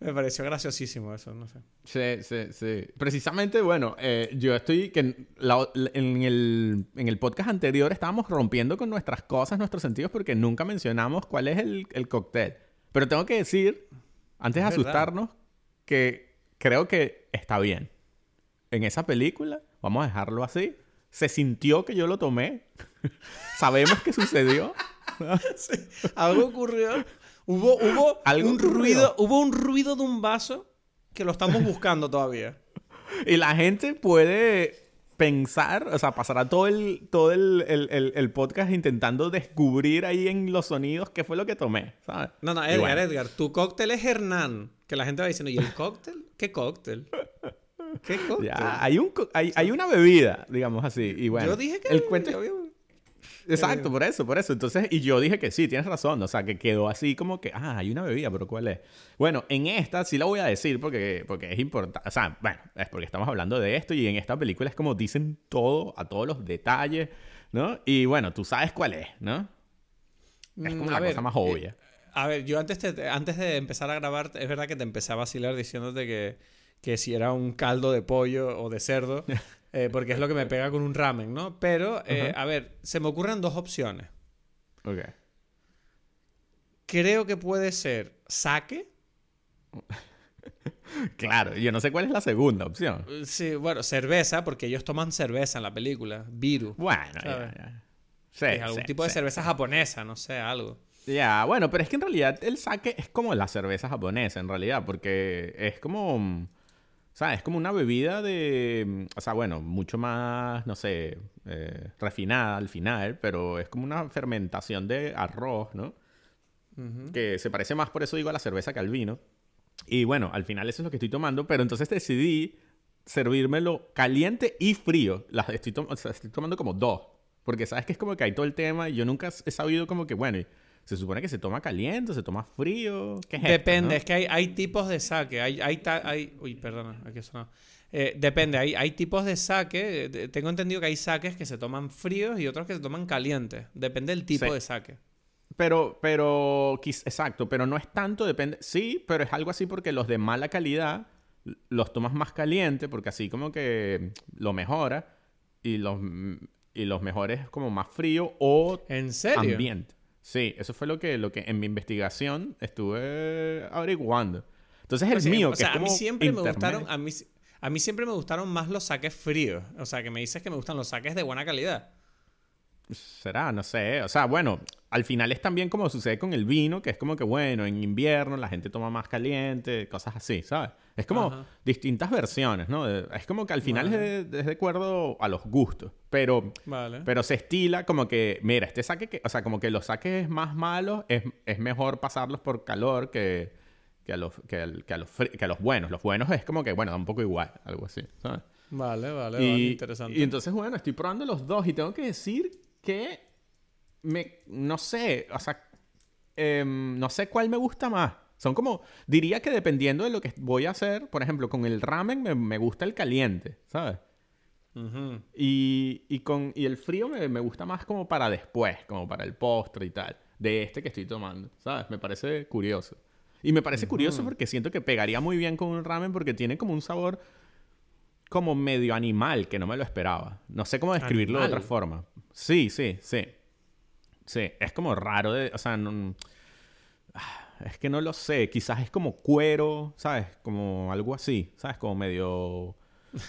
Me pareció graciosísimo eso, no sé. Sí, sí, sí. Precisamente, bueno, eh, yo estoy que en, la- en el, en el podcast anterior estábamos rompiendo con nuestras cosas, nuestros sentidos, porque nunca mencionamos cuál es el, el cóctel. Pero tengo que decir, antes de asustarnos, que creo que está bien. En esa película, vamos a dejarlo así, se sintió que yo lo tomé. Sabemos que sucedió. Algo ocurrió. Hubo, hubo Algo un ocurrió. ruido, hubo un ruido de un vaso que lo estamos buscando todavía. Y la gente puede pensar, o sea, pasará todo el, todo el, el- el- el podcast intentando descubrir ahí en los sonidos qué fue lo que tomé, ¿sabes? No, no, Edgar, bueno, Edgar, tu cóctel es Hernán. Que la gente va diciendo, ¿y el cóctel? ¿Qué cóctel? ¿Qué cóctel? Ya, hay, un, hay, hay una bebida, digamos así. Y bueno, Yo dije que el cuento... había- Exacto, por eso, por eso. Entonces, y yo dije que sí, tienes razón. O sea, que quedó así como que, ah, hay una bebida, pero ¿cuál es? Bueno, en esta sí la voy a decir porque, porque es importante. O sea, bueno, es porque estamos hablando de esto y en esta película es como dicen todo, a todos los detalles, ¿no? Y bueno, tú sabes cuál es, ¿no? Es como Mm, la a ver, cosa más eh, obvia. A ver, yo antes, te- antes de empezar a grabar, es verdad que te empecé a vacilar diciéndote que, que si era un caldo de pollo o de cerdo, eh, porque es lo que me pega con un ramen, ¿no? Pero, eh, a ver, se me ocurren dos opciones. Ok, Creo que puede ser sake, claro, yo no sé cuál es la segunda opción. Sí, bueno, cerveza, porque ellos toman cerveza en la película. Viru. Bueno, ya, ya. Sí, Es algún sí, tipo de sí. cerveza japonesa, no sé, algo. Ya, bueno, pero es que en realidad el sake es como la cerveza japonesa, en realidad, porque es como, mm, sea, es como una bebida de, mm, o sea, bueno, mucho más, no sé, eh, refinada al final, pero es como una fermentación de arroz, ¿no? Ujú. Que se parece más, por eso digo, a la cerveza que al vino. Y bueno, al final eso es lo que estoy tomando, pero entonces decidí servírmelo caliente y frío. Las estoy, o sea, estoy tomando como dos. Porque sabes que es como que hay todo el tema y yo nunca he sabido como que, bueno, se supone que se toma caliente, se toma frío. ¿Qué es esto, Depende, no? es que hay, hay tipos de saque. Hay, hay, ta- hay- uy, perdona, aquí sonó. Eh, depende, hay, hay tipos de saque. de- Tengo entendido que hay saques que se toman fríos y otros que se toman calientes. Depende del tipo Sí. de saque. Pero, pero, exacto, pero no es tanto, depende. Sí, pero es algo así porque los de mala calidad los tomas más caliente porque así como que lo mejora y los, y los mejores como más frío o ¿En serio? ambiente. Sí, eso fue lo que, lo que en mi investigación estuve averiguando. Entonces el O sea, mío, o que sea, es a mí como siempre me gustaron, a mí, a mí siempre me gustaron más los saques fríos. O sea, que me dices que me gustan los saques de buena calidad. Será, no sé. O sea, bueno, al final es también como sucede con el vino, que es como que, bueno, en invierno la gente toma más caliente, cosas así, ¿sabes? Es como Ajá. distintas versiones, ¿no? Es como que al final Vale. es, de, es de acuerdo a los gustos. Pero, Vale. pero se estila como que, mira, este saque, que, o sea, como que los saques más malos es, es mejor pasarlos por calor que, que, a los, que, al- que a los, que a los buenos. Los buenos es como que, bueno, da un poco igual, algo así, ¿sabes? Vale, vale, vale, interesante. y entonces, bueno, estoy probando los dos y tengo que decir que me, no sé, o sea, em, no sé cuál me gusta más. Son como, diría que dependiendo de lo que voy a hacer, por ejemplo, con el ramen me, me gusta el caliente, ¿sabes? Y, y con, y el frío me, me gusta más como para después, como para el postre y tal, de este que estoy tomando, ¿sabes? Me parece curioso. Y me parece curioso porque siento que pegaría muy bien con un ramen porque tiene como un sabor como medio animal que no me lo esperaba. No sé cómo describirlo de otra forma. Sí, sí, sí. Sí, es como raro de, o sea, no- es que no lo sé, quizás es como cuero, ¿sabes? Como algo así, ¿sabes? Como medio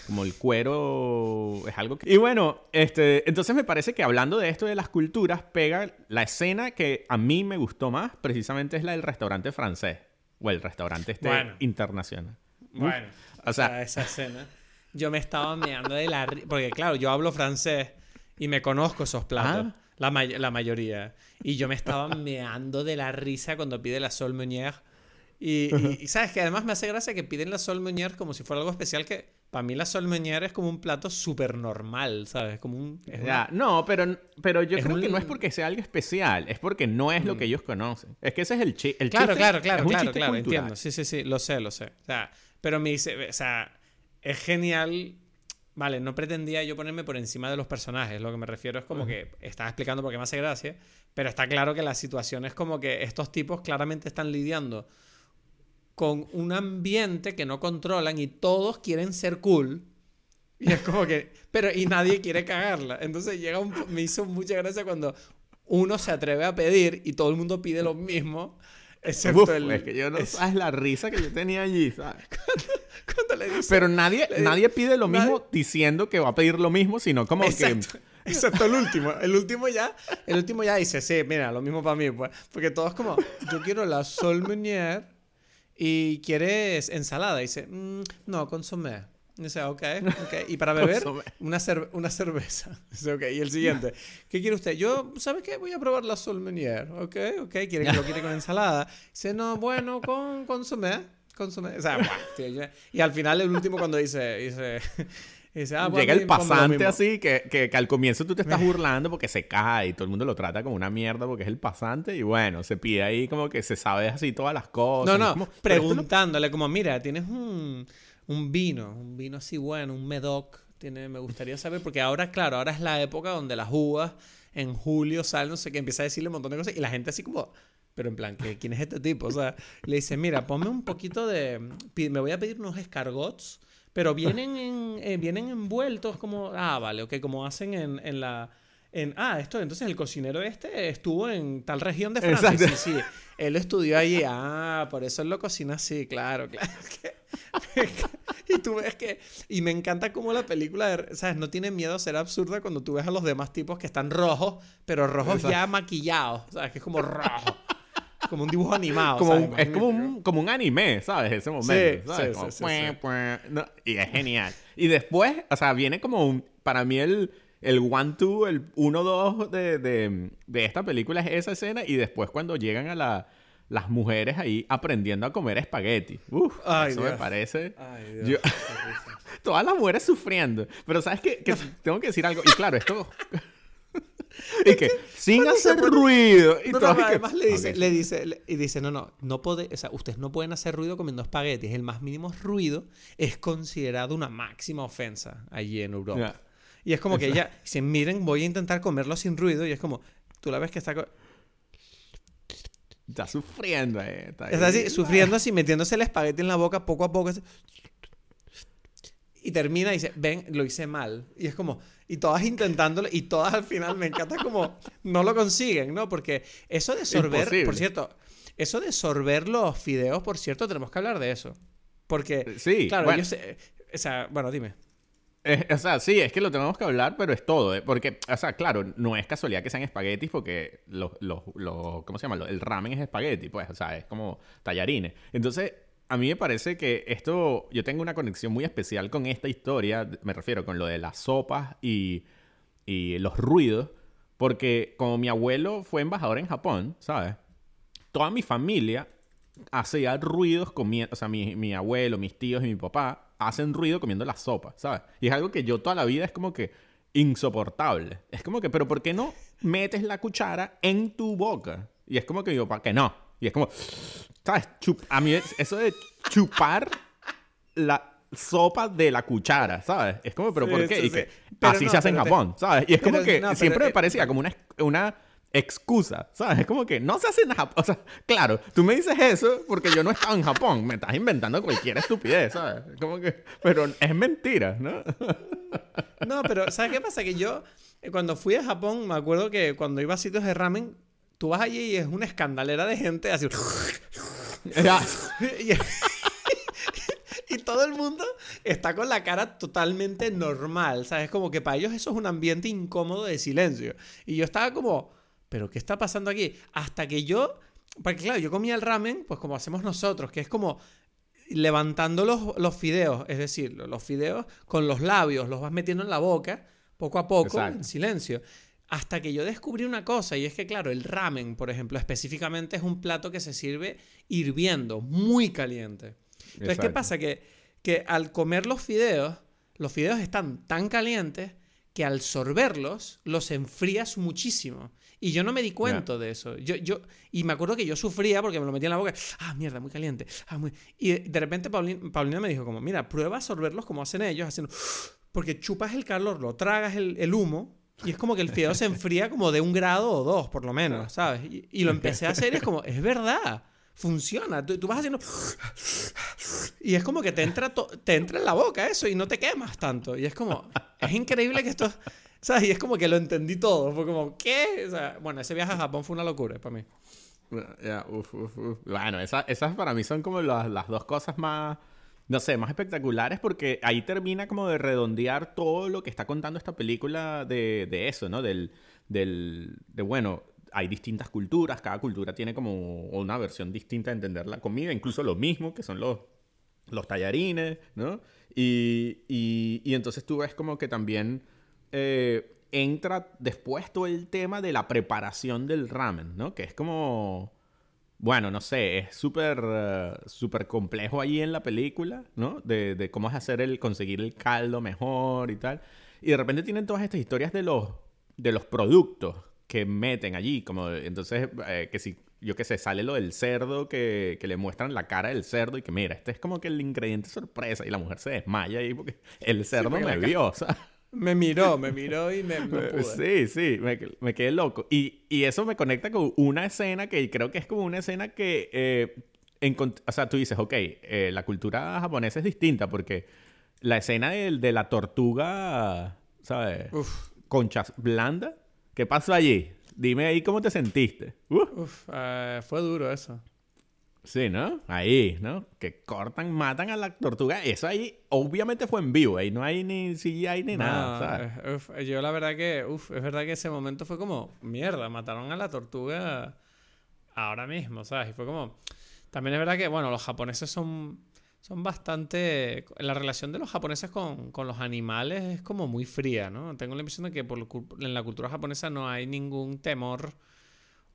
como el cuero es algo que... Y bueno, este, entonces me parece que hablando de esto de las culturas, pega la escena que a mí me gustó más, precisamente es la del restaurante francés. O el restaurante este Bueno. internacional. Bueno, O sea- esa escena. Yo me estaba meando de la Porque, claro, yo hablo francés y me conozco esos platos. Ah. La, may- la mayoría. Y yo me estaba meando de la risa cuando pide la sol meunière. Y, y- y sabes que además me hace gracia que piden la sol meunière como si fuera algo especial que para mí la sol meunière es como un plato súper normal, ¿sabes? Como un... una- no, pero, pero yo creo que un- no es porque sea algo especial, es porque no es lo que ellos conocen. Es que ese es el, chi el Claro, chiste. claro, claro, claro, claro, entiendo. Sí, sí, sí, lo sé, lo sé. O sea, pero me dice, o sea, es genial. Vale, no pretendía yo ponerme por encima de los personajes. Lo que me refiero es como que estaba explicando porque me hace gracia, pero está claro que la situación es como que estos tipos claramente están lidiando con un ambiente que no controlan y todos quieren ser cool. Y es como que, pero y nadie quiere cagarla. Entonces llega un, me hizo mucha gracia cuando uno se atreve a pedir y todo el mundo pide lo mismo, excepto Uf, el es que yo no es- sabes la risa que yo tenía allí, ¿sabes? cuando le dice Pero nadie, Le- nadie pide lo nadie- mismo diciendo que va a pedir lo mismo, sino como Exacto. Excepto el último. El último ya, el último ya dice, sí, mira, lo mismo para mí, pues. Porque todos como, yo quiero la sol meunière y quieres ensalada. Y dice, "Mm, no, consomé. Dice, ok, ok. Y para beber, una, cer- una cerveza. Dice, ok. Y el siguiente, ¿qué quiere usted? Yo, ¿sabe qué? Voy a probar la sol meunière. Ok, ok. ¿Quiere que lo quiere con ensalada? Dice, no, bueno, con consomé. Consomé. O sea, buah, tío, Y al final, el último cuando dice, dice, dice ah, bueno, Llega el pasante mismo". así, que, que, que al comienzo tú te estás burlando porque se cae y todo el mundo lo trata como una mierda porque es el pasante y bueno, se pide ahí como que se sabe así todas las cosas. No, no, como, preguntándole como, mira, tienes un, un vino, un vino así bueno, un Medoc, tiene, me gustaría saber, porque ahora, claro, ahora es la época donde las uvas en julio salen, no sé qué, empieza a decirle un montón de cosas y la gente así como, pero en plan, ¿qué- ¿quién es este tipo? O sea, le dice, mira, ponme un poquito de, me voy a pedir unos escargots, pero vienen, en, eh, vienen envueltos como, ah, vale, ok, como hacen en, en la... en, ah, esto, entonces el cocinero este estuvo en tal región de Francia. Sí, sí, él estudió allí. Ah, por eso él lo cocina así, claro, claro. y tú ves que, y me encanta cómo la película, ¿sabes? No tiene miedo a ser absurda cuando tú ves a los demás tipos que están rojos, pero rojos ya maquillados, ¿sabes? Que es como rojo. Como un dibujo animado. Como es como un, como un anime, ¿sabes? Ese momento. Sí, y es genial. Y después, o sea, viene como un. Para mí, el, el one-two, el 1-2 de, de, de, esta película es esa escena. Y después, cuando llegan a la, las mujeres ahí aprendiendo a comer espagueti. Uf, eso me parece. Ay, Dios, Todas las mujeres sufriendo. Pero, ¿sabes qué? Que tengo que decir algo. Y claro, esto. y que, sin hacer ruido. Y no, además le dice, le dice, y dice, no, no, no puede, o sea, ustedes no pueden hacer ruido comiendo espaguetis. El más mínimo ruido es considerado una máxima ofensa allí en Europa. Y es como que ella dice, miren, voy a intentar comerlo sin ruido. Y es como, tú la ves que está... Está sufriendo, eh. Está, está así, sufriendo así, metiéndose el espagueti en la boca poco a poco. Y termina y dice, ven, lo hice mal. Y es como, y todas intentándolo, y todas al final me encanta como no lo consiguen, ¿no? Porque eso de sorber, por cierto, eso de sorber los fideos, por cierto, tenemos que hablar de eso. Porque, sí, claro, bueno. yo sé, o sea, bueno, dime. O sea, sí, es que lo tenemos que hablar, pero es todo, ¿eh? Porque, o sea, claro, no es casualidad que sean espaguetis porque los, los, los ¿cómo se llama? El ramen es espagueti, pues, o sea, es como tallarines. Entonces, a mí me parece que esto, yo tengo una conexión muy especial con esta historia, me refiero con lo de las sopas y, y los ruidos, porque como mi abuelo fue embajador en Japón, ¿sabes? Toda mi familia hacía ruidos comiendo, o sea, mi, mi, abuelo, mis tíos y mi papá hacen ruido comiendo la sopa, ¿sabes? Y es algo que yo toda la vida es como que insoportable. Es como que, pero ¿por qué no metes la cuchara en tu boca? Y es como que yo, ¿para qué no? Y es como, ¿sabes? a mí eso de chupar la sopa de la cuchara, ¿sabes? Es como, ¿pero por qué? y que así se hace en Japón, ¿sabes? Y es como que siempre me eh, parecía como una, una excusa, ¿sabes? Es como que no se hace en Japón. O sea, claro, tú me dices eso porque yo no estaba en Japón. Me estás inventando cualquier estupidez, ¿sabes? Como que, pero es mentira, ¿no? no, pero ¿sabes qué pasa? Que yo, eh, cuando fui a Japón, me acuerdo que cuando iba a sitios de ramen, tú vas allí y es una escandalera de gente así. y, todo el mundo está con la cara totalmente normal, ¿sabes? Como que para ellos eso es un ambiente incómodo de silencio. Y yo estaba como, ¿pero qué está pasando aquí? Hasta que yo, porque claro, yo comía el ramen, pues como hacemos nosotros, que es como levantando los, los fideos, es decir, los fideos con los labios, los vas metiendo en la boca, poco a poco, en silencio. Hasta que yo descubrí una cosa, y es que, claro, el ramen, por ejemplo, específicamente es un plato que se sirve hirviendo, muy caliente. Entonces, ¿qué pasa? Que, que al comer los fideos, los fideos están tan calientes que al sorberlos los enfrías muchísimo. Y yo no me di cuenta de eso. Yo, yo, y me acuerdo que yo sufría porque me lo metía en la boca. Ah, mierda, muy caliente. Ah, muy... Y de repente Paulina, me dijo como, mira, prueba a sorberlos como hacen ellos, haciendo... Porque chupas el calor, lo tragas el, el humo y es como que el fideo se enfría como de un grado o dos, por lo menos, ¿sabes? Y, lo empecé a hacer y es como, es verdad, funciona. Tú, vas haciendo... Y es como que te entra, te entra en la boca eso y no te quemas tanto. Y es como, es increíble que esto... ¿Sabes? Y es como que lo entendí todo. Fue como, ¿qué? O sea, bueno, ese viaje a Japón fue una locura para mí. Bueno, esas para mí son como las, las dos cosas más no sé, más espectaculares porque ahí termina como de redondear todo lo que está contando esta película de, de eso, ¿no? Del, del, de, bueno, hay distintas culturas, cada cultura tiene como una versión distinta de entender la comida, incluso lo mismo, que son los, los tallarines, ¿no? Y, y, y entonces tú ves como que también eh, entra después todo el tema de la preparación del ramen, ¿no? Que es como bueno, no sé, es súper eh, súper complejo ahí en la película, ¿no? De, de, cómo es hacer el, conseguir el caldo mejor y tal. Y de repente tienen todas estas historias de los, de los productos que meten allí, como entonces, eh, que si, yo qué sé, sale lo del cerdo, que, que, le muestran la cara del cerdo y que mira, este es como que el ingrediente sorpresa y la mujer se desmaya ahí porque el cerdo me vio, o sea. Me miró, me miró y me, pude. Sí, sí, me, quedé loco. Y, y, eso me conecta con una escena que creo que es como una escena que... Eh, o sea, tú dices, ok, eh, la cultura japonesa es distinta porque la escena de, de la tortuga, ¿sabes? Conchas blanda. ¿Qué pasó allí? Dime ahí cómo te sentiste. Uh. Uf, eh, fue duro eso. Sí, ¿no? Ahí, ¿no? Que cortan, matan a la tortuga. Eso ahí, obviamente fue en vivo. Ahí no hay ni CGI ni nada, ¿sabes? eh, uf, yo la verdad que, uf, es verdad que ese momento fue como, mierda, mataron a la tortuga ahora mismo, ¿sabes? Y fue como... También es verdad que, bueno, los japoneses son, son bastante... La relación de los japoneses con, con los animales es como muy fría, ¿no? Tengo la impresión de que por, en la cultura japonesa no hay ningún temor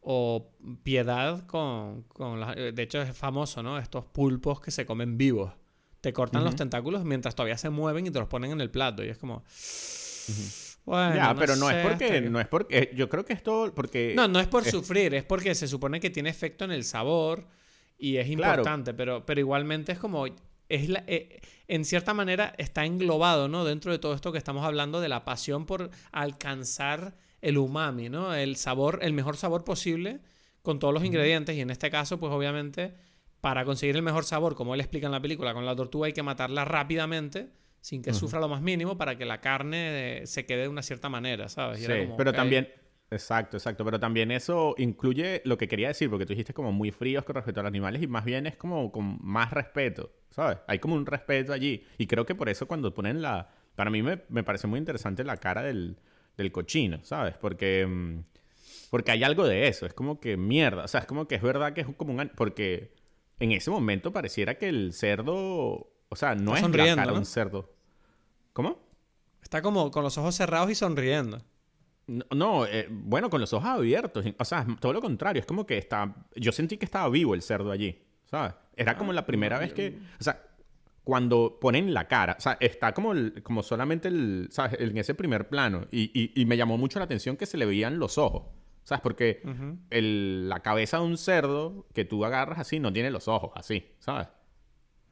o piedad con, con las- De hecho, es famoso, ¿no? Estos pulpos que se comen vivos. Te cortan los tentáculos mientras todavía se mueven y te los ponen en el plato. Y es como... Bueno, ya, pero no sé es porque, no es porque, yo creo que esto, porque... no, no es por es- sufrir, es porque se supone que tiene efecto en el sabor y es Claro. importante, pero, pero igualmente es como, es la- eh, en cierta manera está englobado, ¿no? Dentro de todo esto que estamos hablando de la pasión por alcanzar el umami, ¿no? El sabor, el mejor sabor posible con todos los ingredientes y en este caso, pues obviamente, para conseguir el mejor sabor, como él explica en la película, con la tortuga hay que matarla rápidamente sin que sufra lo más mínimo para que la carne eh, se quede de una cierta manera, ¿sabes? Y Sí, como, pero también... Exacto, exacto. Pero también eso incluye lo que quería decir, porque tú dijiste como muy fríos con respecto a los animales y más bien es como con más respeto, ¿sabes? Hay como un respeto allí. Y creo que por eso cuando ponen la... Para mí me, me parece muy interesante la cara del, del cochino, ¿sabes? Porque... mm, Porque hay algo de eso. Es como que mierda. O sea, es como que es verdad que es como un... Porque en ese momento pareciera que el cerdo... O sea, no Está es la cara de ¿no? un cerdo. ¿Cómo? Está como con los ojos cerrados y sonriendo. No, no, eh, bueno, con los ojos abiertos. O sea, todo lo contrario. Es como que está... Yo sentí que estaba vivo el cerdo allí, ¿sabes? Era como la primera vez que... O sea, cuando ponen la cara, o sea, está como, el- como solamente el, ¿sabes? En ese primer plano. Y, y- y me llamó mucho la atención que se le veían los ojos, ¿sabes? Porque Ujú. el- la cabeza de un cerdo que tú agarras así no tiene los ojos así, ¿sabes?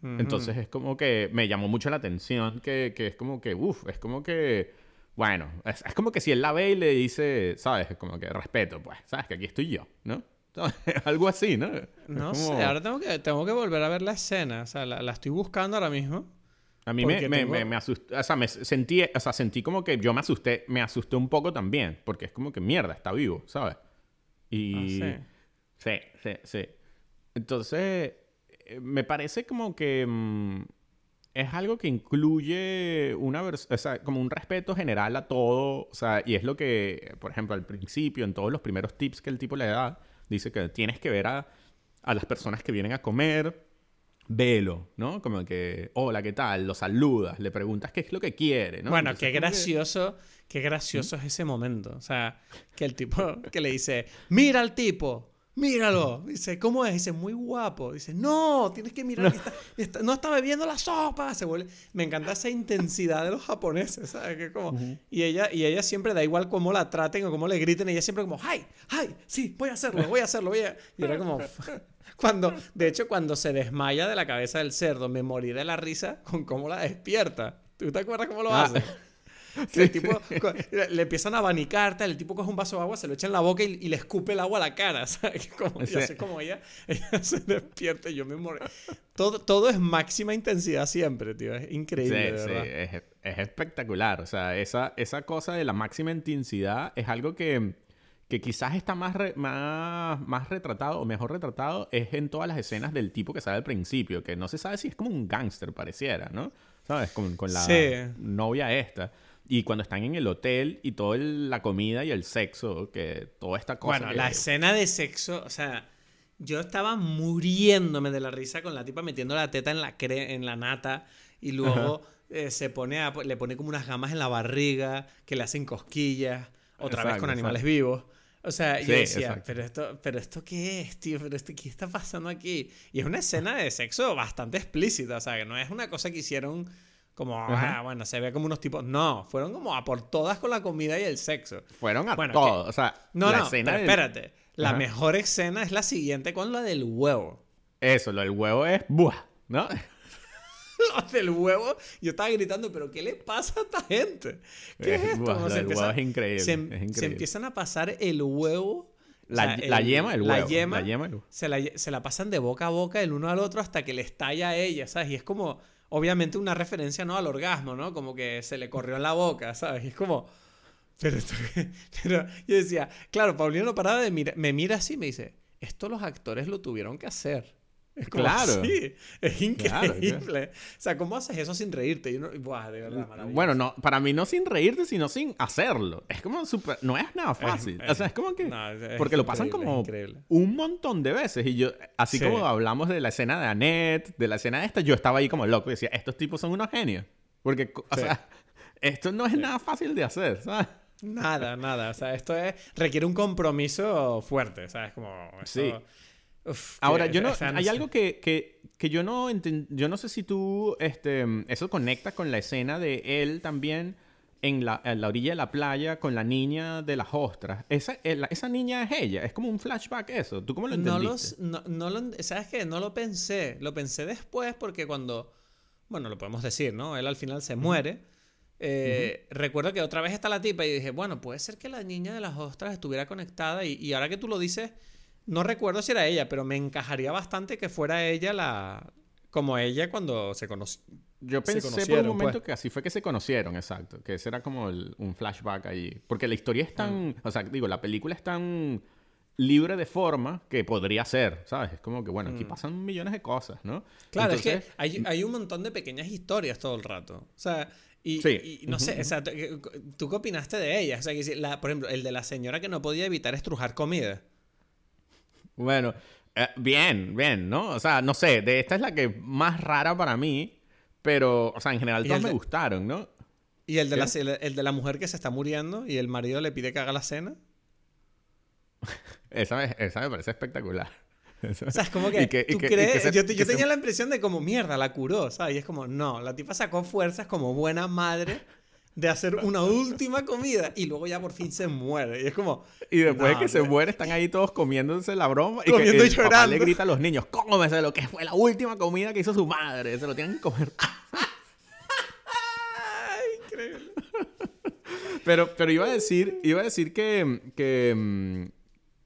Ujú. Entonces es como que me llamó mucho la atención que, que es como que, uff, es como que, bueno, es, es como que si él la ve y le dice, ¿sabes? Es como que respeto, pues, ¿sabes? Que aquí estoy yo, ¿no? Algo así, ¿no? No como- sé, ahora tengo que, tengo que volver a ver la escena. O sea, la, la estoy buscando ahora mismo. A mí me, me, tengo- me, me asustó, o sea, me sentí, o sea, sentí como que yo me asusté, me asusté un poco también, porque es como que mierda, está vivo, ¿sabes? Y... Ah, sí. Sí, sí, sí. Entonces, eh, me parece como que mm, es algo que incluye una o sea, como un respeto general a todo, o sea, y es lo que, por ejemplo, al principio, en todos los primeros tips que el tipo le da, dice que tienes que ver a, a las personas que vienen a comer, velo, ¿no? Como que, hola, ¿qué tal? Lo saludas, le preguntas qué es lo que quiere, ¿no? Bueno, Entonces, qué que- gracioso, qué gracioso es ese momento. O sea, que el tipo que le dice, mira al tipo, míralo. Dice, ¿cómo es? Dice, muy guapo. Dice, no, tienes que mirar, que está- está- no está bebiendo la sopa. Se vuelve... Me encanta esa intensidad de los japoneses, ¿sabes? Que como... y, ella, y ella siempre da igual cómo la traten o cómo le griten, ella siempre como, ¡ay! ¡ay! Sí, voy a hacerlo, voy a hacerlo, voy a... Y era como... Cuando, de hecho, cuando se desmaya de la cabeza del cerdo, me morí de la risa con cómo la despierta. ¿Tú te acuerdas cómo lo Ah, hace? Que el tipo le empiezan a abanicar, tal, el tipo coge un vaso de agua, se lo echa en la boca y, y le escupe el agua a la cara, ¿sabes? Como, Sí. así como ella, ella se despierta y yo me morí. Todo, todo es máxima intensidad siempre, tío. Es increíble, Sí, de sí, verdad. es, es espectacular. O sea, esa, esa cosa de la máxima intensidad es algo que, que quizás está más, re- más, más retratado o mejor retratado es en todas las escenas del tipo que sale al principio, que no se sabe si es como un gángster, pareciera, ¿no? ¿Sabes? Con, con la Sí. novia esta. Y cuando están en el hotel y toda la comida y el sexo, que toda esta cosa. Bueno, que- la escena de sexo, o sea, yo estaba muriéndome de la risa con la tipa metiendo la teta en la, cre- en la nata y luego eh, se pone a- le pone como unas gamas en la barriga que le hacen cosquillas, otra vez con animales exacto. vivos. O sea, yo decía, exacto. pero esto, pero esto qué es, tío, pero esto qué está pasando aquí. Y es una escena de sexo bastante explícita, o sea, que no es una cosa que hicieron como, Ajá. ah, bueno, se ve como unos tipos, no, fueron como a por todas con la comida y el sexo. Fueron a Bueno, todo. O sea, No, la no, escena pero del- espérate. La Ajá. mejor escena es la siguiente con la del huevo. Eso, lo del huevo es. ¡Buah! ¿No? Lo del huevo, yo estaba gritando, pero ¿qué le pasa a esta gente? ¿Qué es esto? buah, se del empieza- huevo es increíble, Se, es se increíble. empiezan a pasar el huevo. o La, el- yema del huevo. La yema, La yema del huevo. se, la, se la pasan de boca a boca el uno al otro hasta que le estalla a ella, ¿sabes? Y es como, obviamente, una referencia, ¿no? Al orgasmo, ¿no? Como que se le corrió en la boca, ¿sabes? Y es como, Pero, pero yo decía, claro, Paulino no paraba de mirar, me mira así y me dice, esto los actores lo tuvieron que hacer. Es como, Claro. Sí, es Claro, increíble. O sea, ¿cómo haces eso sin reírte? Y uno- buah, de verdad. Bueno, no, para mí no sin reírte, sino sin hacerlo. Es como súper... No es nada fácil. es- o sea, es como que... no, es- es porque lo pasan como es un montón de veces. Y yo, así Sí. como hablamos de la escena de Annette, de la escena de esta, yo estaba ahí como loco y decía, estos tipos son unos genios. Porque, o Sí. sea, esto no es nada fácil de hacer, ¿sabes? Nada, nada. O sea, esto es, requiere un compromiso fuerte, ¿sabes? Como... esto- Sí. Uf, Ahora, yo no, hay algo que, que, que yo no enten- yo no sé si tú, este, eso conecta con la escena de él también en la, en la orilla de la playa con la niña de las ostras. Esa, eh, la- esa niña es ella, es como un flashback eso. ¿Tú cómo lo No entendiste? los, no, no lo, ¿sabes qué? No lo pensé. Lo pensé después porque cuando, bueno, lo podemos decir, ¿no? Él al final se muere. Eh, Recuerdo que otra vez está la tipa y dije, bueno, puede ser que la niña de las ostras estuviera conectada y, y ahora que tú lo dices, no recuerdo si era ella, pero me encajaría bastante que fuera ella la... Como ella cuando se conoció. Yo pensé por un conocieron, momento pues. que así fue que se conocieron, exacto. Que ese era como el- un flashback ahí. Porque la historia es tan, Mm. o sea, digo, la película es tan libre de forma que podría ser, ¿sabes? Es como que, bueno, aquí pasan millones de cosas, ¿no? Mm. Claro, es que hay, hay un montón de pequeñas historias todo el rato. O sea, y, Sí. y no sé, o sea, ¿tú- ¿tú qué opinaste de ella? O sea, que si la, por ejemplo, el de la señora que no podía evitar estrujar comida. Bueno, eh, bien, bien, ¿no? O sea, no sé, de esta es la que más rara para mí, pero, o sea, en general todas me gustaron, ¿no? Y el de, la, el, el de la mujer que se está muriendo y el marido le pide que haga la cena. Esa me, esa me parece espectacular. Esa- O sea, es como que, tú que- crees... que se- yo yo se- tenía la impresión de como, mierda, la curó, ¿sabes? Y es como, no, la tipa sacó fuerzas como buena madre de hacer una última comida y luego ya por fin se muere. Y es como... Y después de que se muere, están ahí todos comiéndose la broma. Comiendo y y que el papá llorando. le grita a los niños, cómese lo que fue la última comida que hizo su madre. Se lo tienen que comer. ¡Ay, increíble! Pero, pero iba a decir, iba a decir que, que, mm,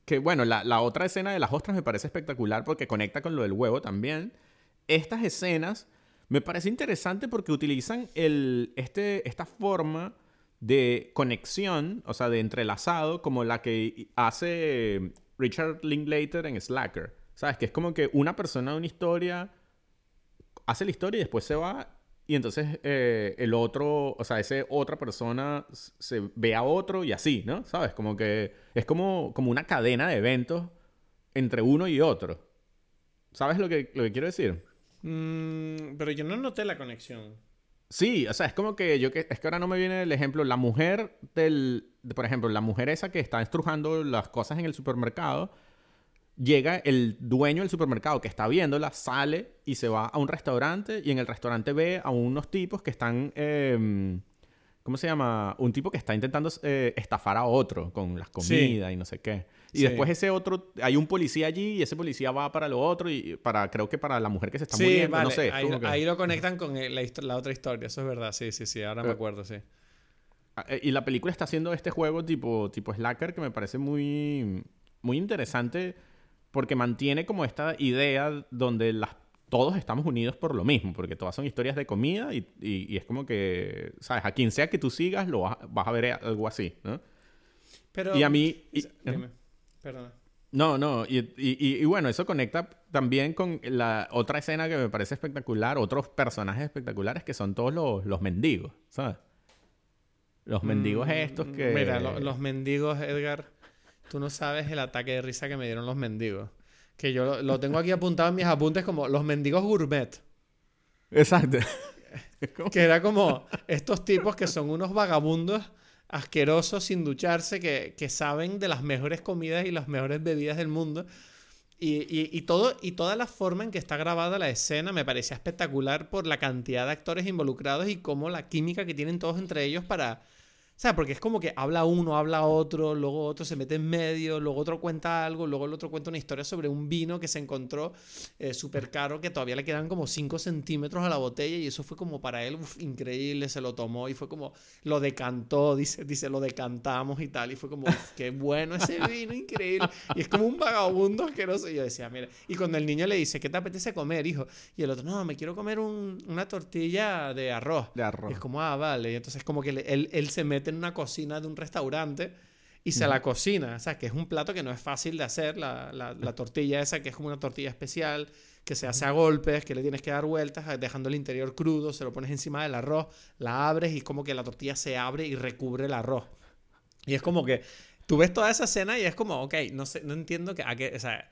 que, bueno, la, la otra escena de las ostras me parece espectacular porque conecta con lo del huevo también. Estas escenas me parece interesante porque utilizan el, este, esta forma de conexión, o sea, de entrelazado, como la que hace Richard Linklater en Slacker. ¿Sabes? Que es como que una persona de una historia hace la historia y después se va y entonces eh, el otro, o sea, ese otra persona se ve a otro y así, ¿no? ¿Sabes? Como que es como, como una cadena de eventos entre uno y otro. ¿Sabes lo que, lo que quiero decir? Mm, pero yo no noté la conexión. Sí, o sea, es como que yo que es que ahora no me viene el ejemplo, la mujer del, de- por ejemplo, la mujer esa que está estrujando las cosas en el supermercado, llega el dueño del supermercado que está viéndola, sale y se va a un restaurante y en el restaurante ve a unos tipos que están, eh, ¿cómo se llama? Un tipo que está intentando eh, estafar a otro con las comidas y no sé qué. Y Sí. después ese otro, hay un policía allí y ese policía va para lo otro y para, creo que para la mujer que se está Sí, muriendo, vale. no sé. es ahí, como que- ahí lo conectan con la, otra historia. Eso es verdad. Sí, sí, sí. Ahora me Pero- acuerdo, sí. Ah, eh, Y la película está haciendo este juego tipo, tipo Slacker que me parece muy, muy interesante porque mantiene como esta idea donde las, todos estamos unidos por lo mismo, porque todas son historias de comida y, y- y es como que, ¿sabes? A quien sea que tú sigas, lo vas, vas a ver algo así, ¿no? Pero... Y a mí... y- Dime. Perdona. no, no, y, bueno, eso conecta también con la otra escena que me parece espectacular, otros personajes espectaculares que son todos los, los mendigos, ¿sabes? Los mendigos estos que... Mm, Mira, lo- los mendigos, Edgar. Tú no sabes el ataque de risa que me dieron los mendigos. Que yo lo, lo tengo aquí apuntado en mis apuntes como los mendigos gourmet. Exacto. Que era como estos tipos que son unos vagabundos asquerosos sin ducharse, que, que saben de las mejores comidas y las mejores bebidas del mundo. Y, y- y todo, y toda la forma en que está grabada la escena me parecía espectacular por la cantidad de actores involucrados y cómo la química que tienen todos entre ellos para... O sea, porque es como que habla uno, habla otro, luego otro se mete en medio, luego otro cuenta algo, luego el otro cuenta una historia sobre un vino que se encontró eh, súper caro, que todavía le quedan como 5 centímetros a la botella y eso fue como para él uf, increíble, se lo tomó y fue como, lo decantó, dice, dice, lo decantamos y tal, y fue como, uf, qué bueno ese vino, increíble. Y es como un vagabundo asqueroso. Y yo decía, mira, y cuando el niño le dice, ¿qué te apetece comer, hijo? Y el otro, no, me quiero comer un- una tortilla de arroz. De arroz. Y es como, ah, vale. Y entonces como que él, él se mete mete en una cocina de un restaurante y se la cocina. O sea, que es un plato que no es fácil de hacer, la, la, la tortilla esa, que es como una tortilla especial, que se hace a golpes, que le tienes que dar vueltas, dejando el interior crudo, se lo pones encima del arroz, la abres y es como que la tortilla se abre y recubre el arroz. Y es como que tú ves toda esa escena y es como, ok, no sé, no entiendo que, a qué, o sea,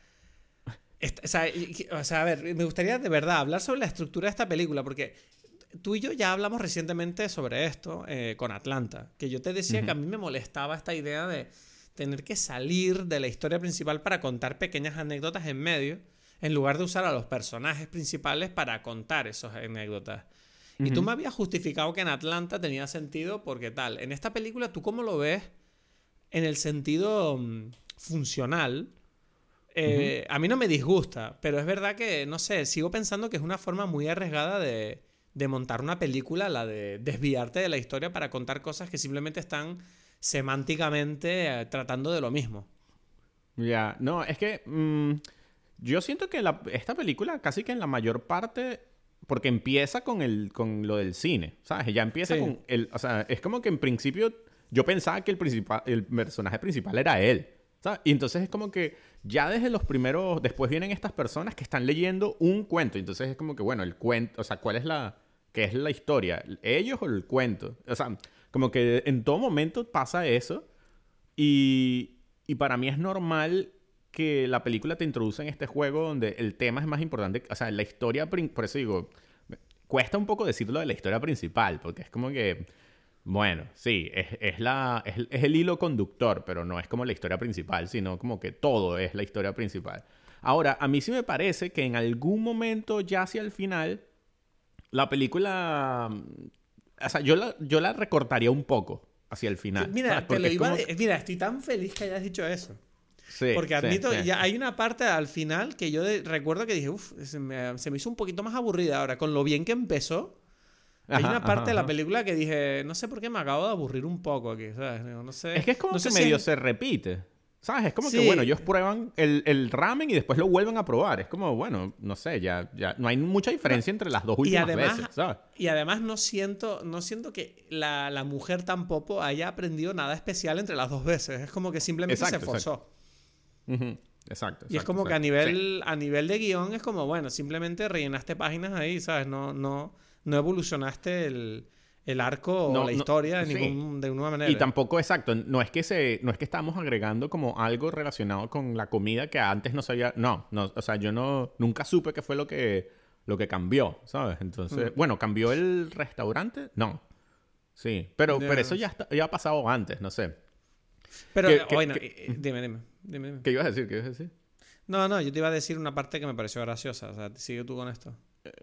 o sea, o sea, a ver, me gustaría de verdad hablar sobre la estructura de esta película, porque tú y yo ya hablamos recientemente sobre esto eh, con Atlanta, que yo te decía que a mí me molestaba esta idea de tener que salir de la historia principal para contar pequeñas anécdotas en medio, en lugar de usar a los personajes principales para contar esas anécdotas. Y tú me habías justificado que en Atlanta tenía sentido porque tal, en esta película tú cómo lo ves en el sentido mm, funcional, eh, a mí no me disgusta, pero es verdad que, no sé, sigo pensando que es una forma muy arriesgada de, montar una película, la de desviarte de la historia para contar cosas que simplemente están semánticamente eh, tratando de lo mismo. Ya, no, es que mm, yo siento que esta película casi que en la mayor parte, porque empieza con, el, con lo del cine, ¿sabes? Ya empieza con el, o sea, es como que en principio yo pensaba que el, principal, el personaje principal era él. Y entonces es como que ya desde los primeros, después vienen estas personas que están leyendo un cuento. Entonces es como que, bueno, el cuento, o sea, ¿cuál es la, qué es la historia? ¿Ellos o el cuento? O sea, como que en todo momento pasa eso. Y, y para mí es normal que la película te introduce en este juego donde el tema es más importante. O sea, la historia, por eso digo, cuesta un poco decirlo de la historia principal, porque es como que bueno, sí, es, la, es, el hilo conductor, pero no es como la historia principal, sino como que todo es la historia principal. Ahora, a mí sí me parece que en algún momento, ya hacia el final, la película. O sea, yo la, yo la recortaría un poco hacia el final. Mira, te lo iba mira estoy tan feliz que hayas dicho eso. Sí, Porque admito, Ya hay una parte al final que yo recuerdo que dije, uff, se me, se me hizo un poquito más aburrida ahora, con lo bien que empezó hay una parte de la película que dije, no sé por qué me acabo de aburrir un poco aquí, ¿sabes? No sé. Es que es como que medio se repite. ¿Sabes? Es como que, bueno, ellos prueban el, ramen y después lo vuelven a probar. Es como, bueno, no sé, ya, ya no hay mucha diferencia entre las dos últimas veces, ¿sabes? Y además no siento, no siento que la, mujer tampoco haya aprendido nada especial entre las dos veces. Es como que simplemente se esforzó. Exacto. y es como que a nivel, a nivel de guion es como, bueno, simplemente rellenaste páginas ahí, ¿sabes? No, no no evolucionaste el, arco o la historia de, ninguna manera. Y tampoco, exacto, no es que se, no es que estamos agregando como algo relacionado con la comida que antes no sabía, no, no, o sea, yo no, nunca supe qué fue lo que, lo que cambió, ¿sabes? Entonces, mm. bueno, ¿cambió el restaurante? No. Sí, pero, pero eso ya, ya ha pasado antes, no sé. Pero, bueno, dime, dime, dime, ¿Qué ibas a decir? ¿Qué ibas a decir? No, no, yo te iba a decir una parte que me pareció graciosa. O sea, sigue tú con esto.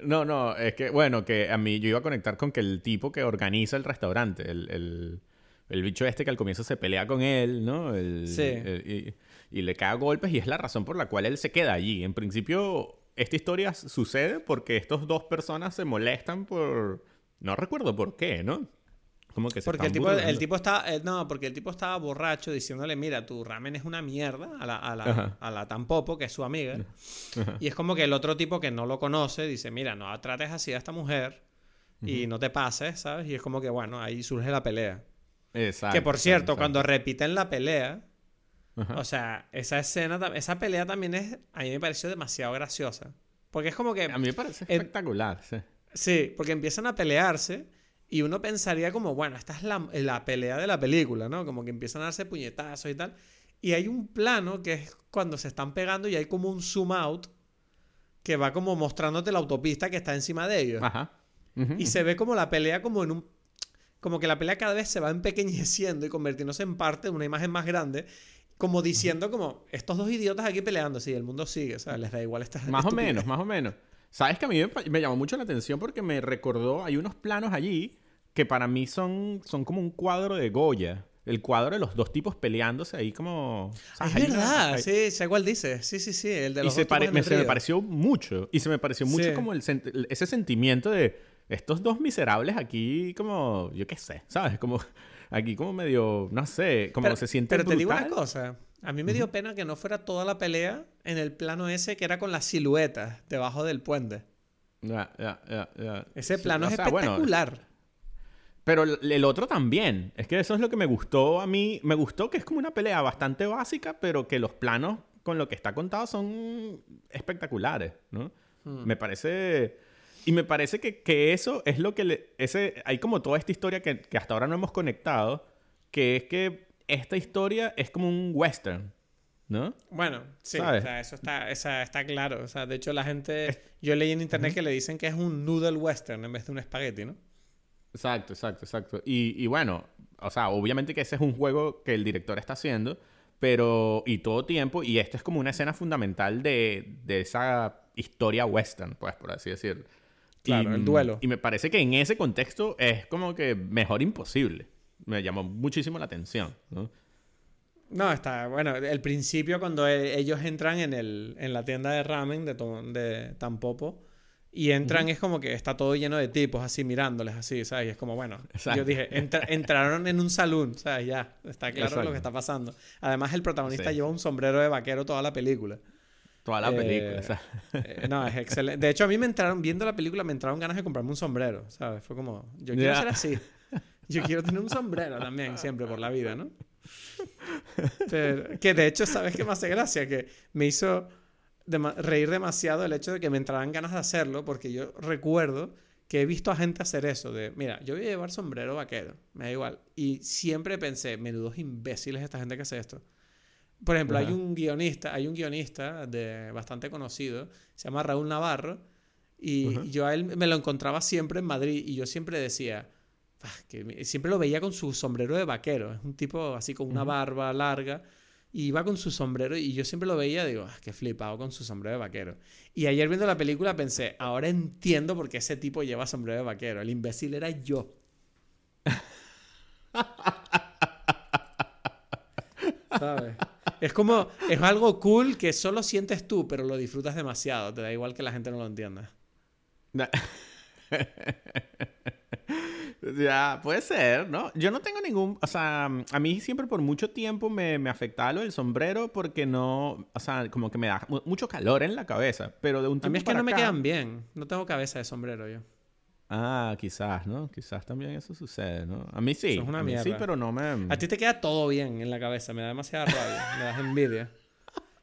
No, no, es que, bueno, que a mí yo iba a conectar con que el tipo que organiza el restaurante, el, bicho este que al comienzo se pelea con él, ¿no? sí. y, le cae golpes y es la razón por la cual él se queda allí. En principio, esta historia sucede porque estas dos personas se molestan por... No recuerdo por qué, ¿no? Porque el tipo, el tipo estaba, eh, no, porque el tipo estaba borracho diciéndole, mira, tu ramen es una mierda a la, a la, a la Tampopo, que es su amiga. Y es como que el otro tipo que no lo conoce dice, mira, no trates así a esta mujer y no te pases, ¿sabes? Y es como que, bueno, ahí surge la pelea. Exacto. Que por cierto, cuando repiten la pelea, o sea, esa escena, esa pelea también es, a mí me pareció demasiado graciosa. Porque es como que... A mí me parece espectacular, sí. Sí, porque empiezan a pelearse y uno pensaría como, bueno, esta es la, pelea de la película, ¿no? Como que empiezan a darse puñetazos y tal. Y hay un plano que es cuando se están pegando y hay como un zoom out que va como mostrándote la autopista que está encima de ellos. Ajá. y se ve como la pelea como en un... Como que la pelea cada vez se va empequeñeciendo y convirtiéndose en parte de una imagen más grande. Como diciendo como, estos dos idiotas aquí peleando, sí, el mundo sigue, o sea, les da igual estas... Más o menos, más o menos. ¿Sabes que a mí me, me, llamó mucho la atención porque me recordó, hay unos planos allí que para mí son, son como un cuadro de Goya. El cuadro de los dos tipos peleándose ahí como... Es verdad, sí, sé cuál dice. Sí, sí, sí, el de los y se, me, se me pareció mucho. Y se me pareció mucho como el ese sentimiento de estos dos miserables aquí como... Yo qué sé, ¿sabes? Como aquí como medio... No sé, como se siente Pero te digo una cosa. A mí me dio pena que no fuera toda la pelea en el plano ese que era con las siluetas debajo del puente. Ya, ya, ya, Ese plano es espectacular. Pero el otro también. Es que eso es lo que me gustó a mí. Me gustó que es como una pelea bastante básica, pero que los planos con lo que está contado son espectaculares, ¿no? Hmm. Me parece... Y me parece que, que eso es lo que le... Ese, hay como toda esta historia que, que hasta ahora no hemos conectado, que es que esta historia es como un western, ¿no? Bueno, sí, ¿Sabes? o sea, eso está, esa- está claro. O sea, de hecho, la gente. Yo leí en internet que le dicen que es un noodle western en vez de un espagueti, ¿no? Exacto, exacto, exacto. Y, y bueno, o sea, obviamente que ese es un juego que el director está haciendo, pero y todo tiempo, y esto es como una escena fundamental de, de esa historia western, pues, por así decirlo. Claro, Y, el duelo. Y me parece que en ese contexto es como que mejor imposible. Me llamó muchísimo la atención, ¿no? No, está. Bueno, el principio, cuando e- ellos entran en, el, en la tienda de ramen de, de Tampopo. Y entran, es como que está todo lleno de tipos así mirándoles así, ¿sabes? Y es como, bueno, Exacto. yo dije, entra- entraron en un salón, ¿sabes? Ya, está claro Exacto. lo que está pasando. Además, el protagonista Sí. lleva un sombrero de vaquero toda la película. Toda la Eh, película, o sea. Eh, no, es excelente. De hecho, a mí me entraron, viendo la película, me entraron ganas de comprarme un sombrero, ¿sabes? Fue como, yo quiero Ya. ser así. Yo quiero tener un sombrero también, siempre por la vida, ¿no? Pero, que de hecho, ¿sabes qué me hace gracia? Que me hizo reír demasiado el hecho de que me entraran ganas de hacerlo, porque yo recuerdo que he visto a gente hacer eso, de, mira, yo voy a llevar sombrero vaquero, me da igual. Y siempre pensé, menudos imbéciles esta gente que hace esto. Por ejemplo, hay un guionista, hay un guionista de bastante conocido, se llama Raúl Navarro, y yo a él me lo encontraba siempre en Madrid y yo siempre decía, "Ah, que siempre lo veía con su sombrero de vaquero, es un tipo así con una barba larga, y iba con su sombrero y yo siempre lo veía, digo, ah, qué flipado con su sombrero de vaquero. Y ayer viendo la película pensé, ahora entiendo por qué ese tipo lleva sombrero de vaquero, el imbécil era yo. ¿Sabes? Es como, es algo cool que solo sientes tú, pero lo disfrutas demasiado. Te da igual que la gente no lo entienda. Ya, puede ser, ¿no? Yo no tengo ningún, o sea, a mí siempre por mucho tiempo me, me afectaba lo del sombrero porque no, o sea, como que me da mu- mucho calor en la cabeza, pero de un A mí es que no me quedan bien. No tengo cabeza de sombrero yo. Ah, quizás, ¿no? Quizás también eso sucede, ¿no? A mí sí, Eso es una a mí sí, mierda. pero no me... A ti te queda todo bien en la cabeza. Me da demasiada rabia. me das envidia.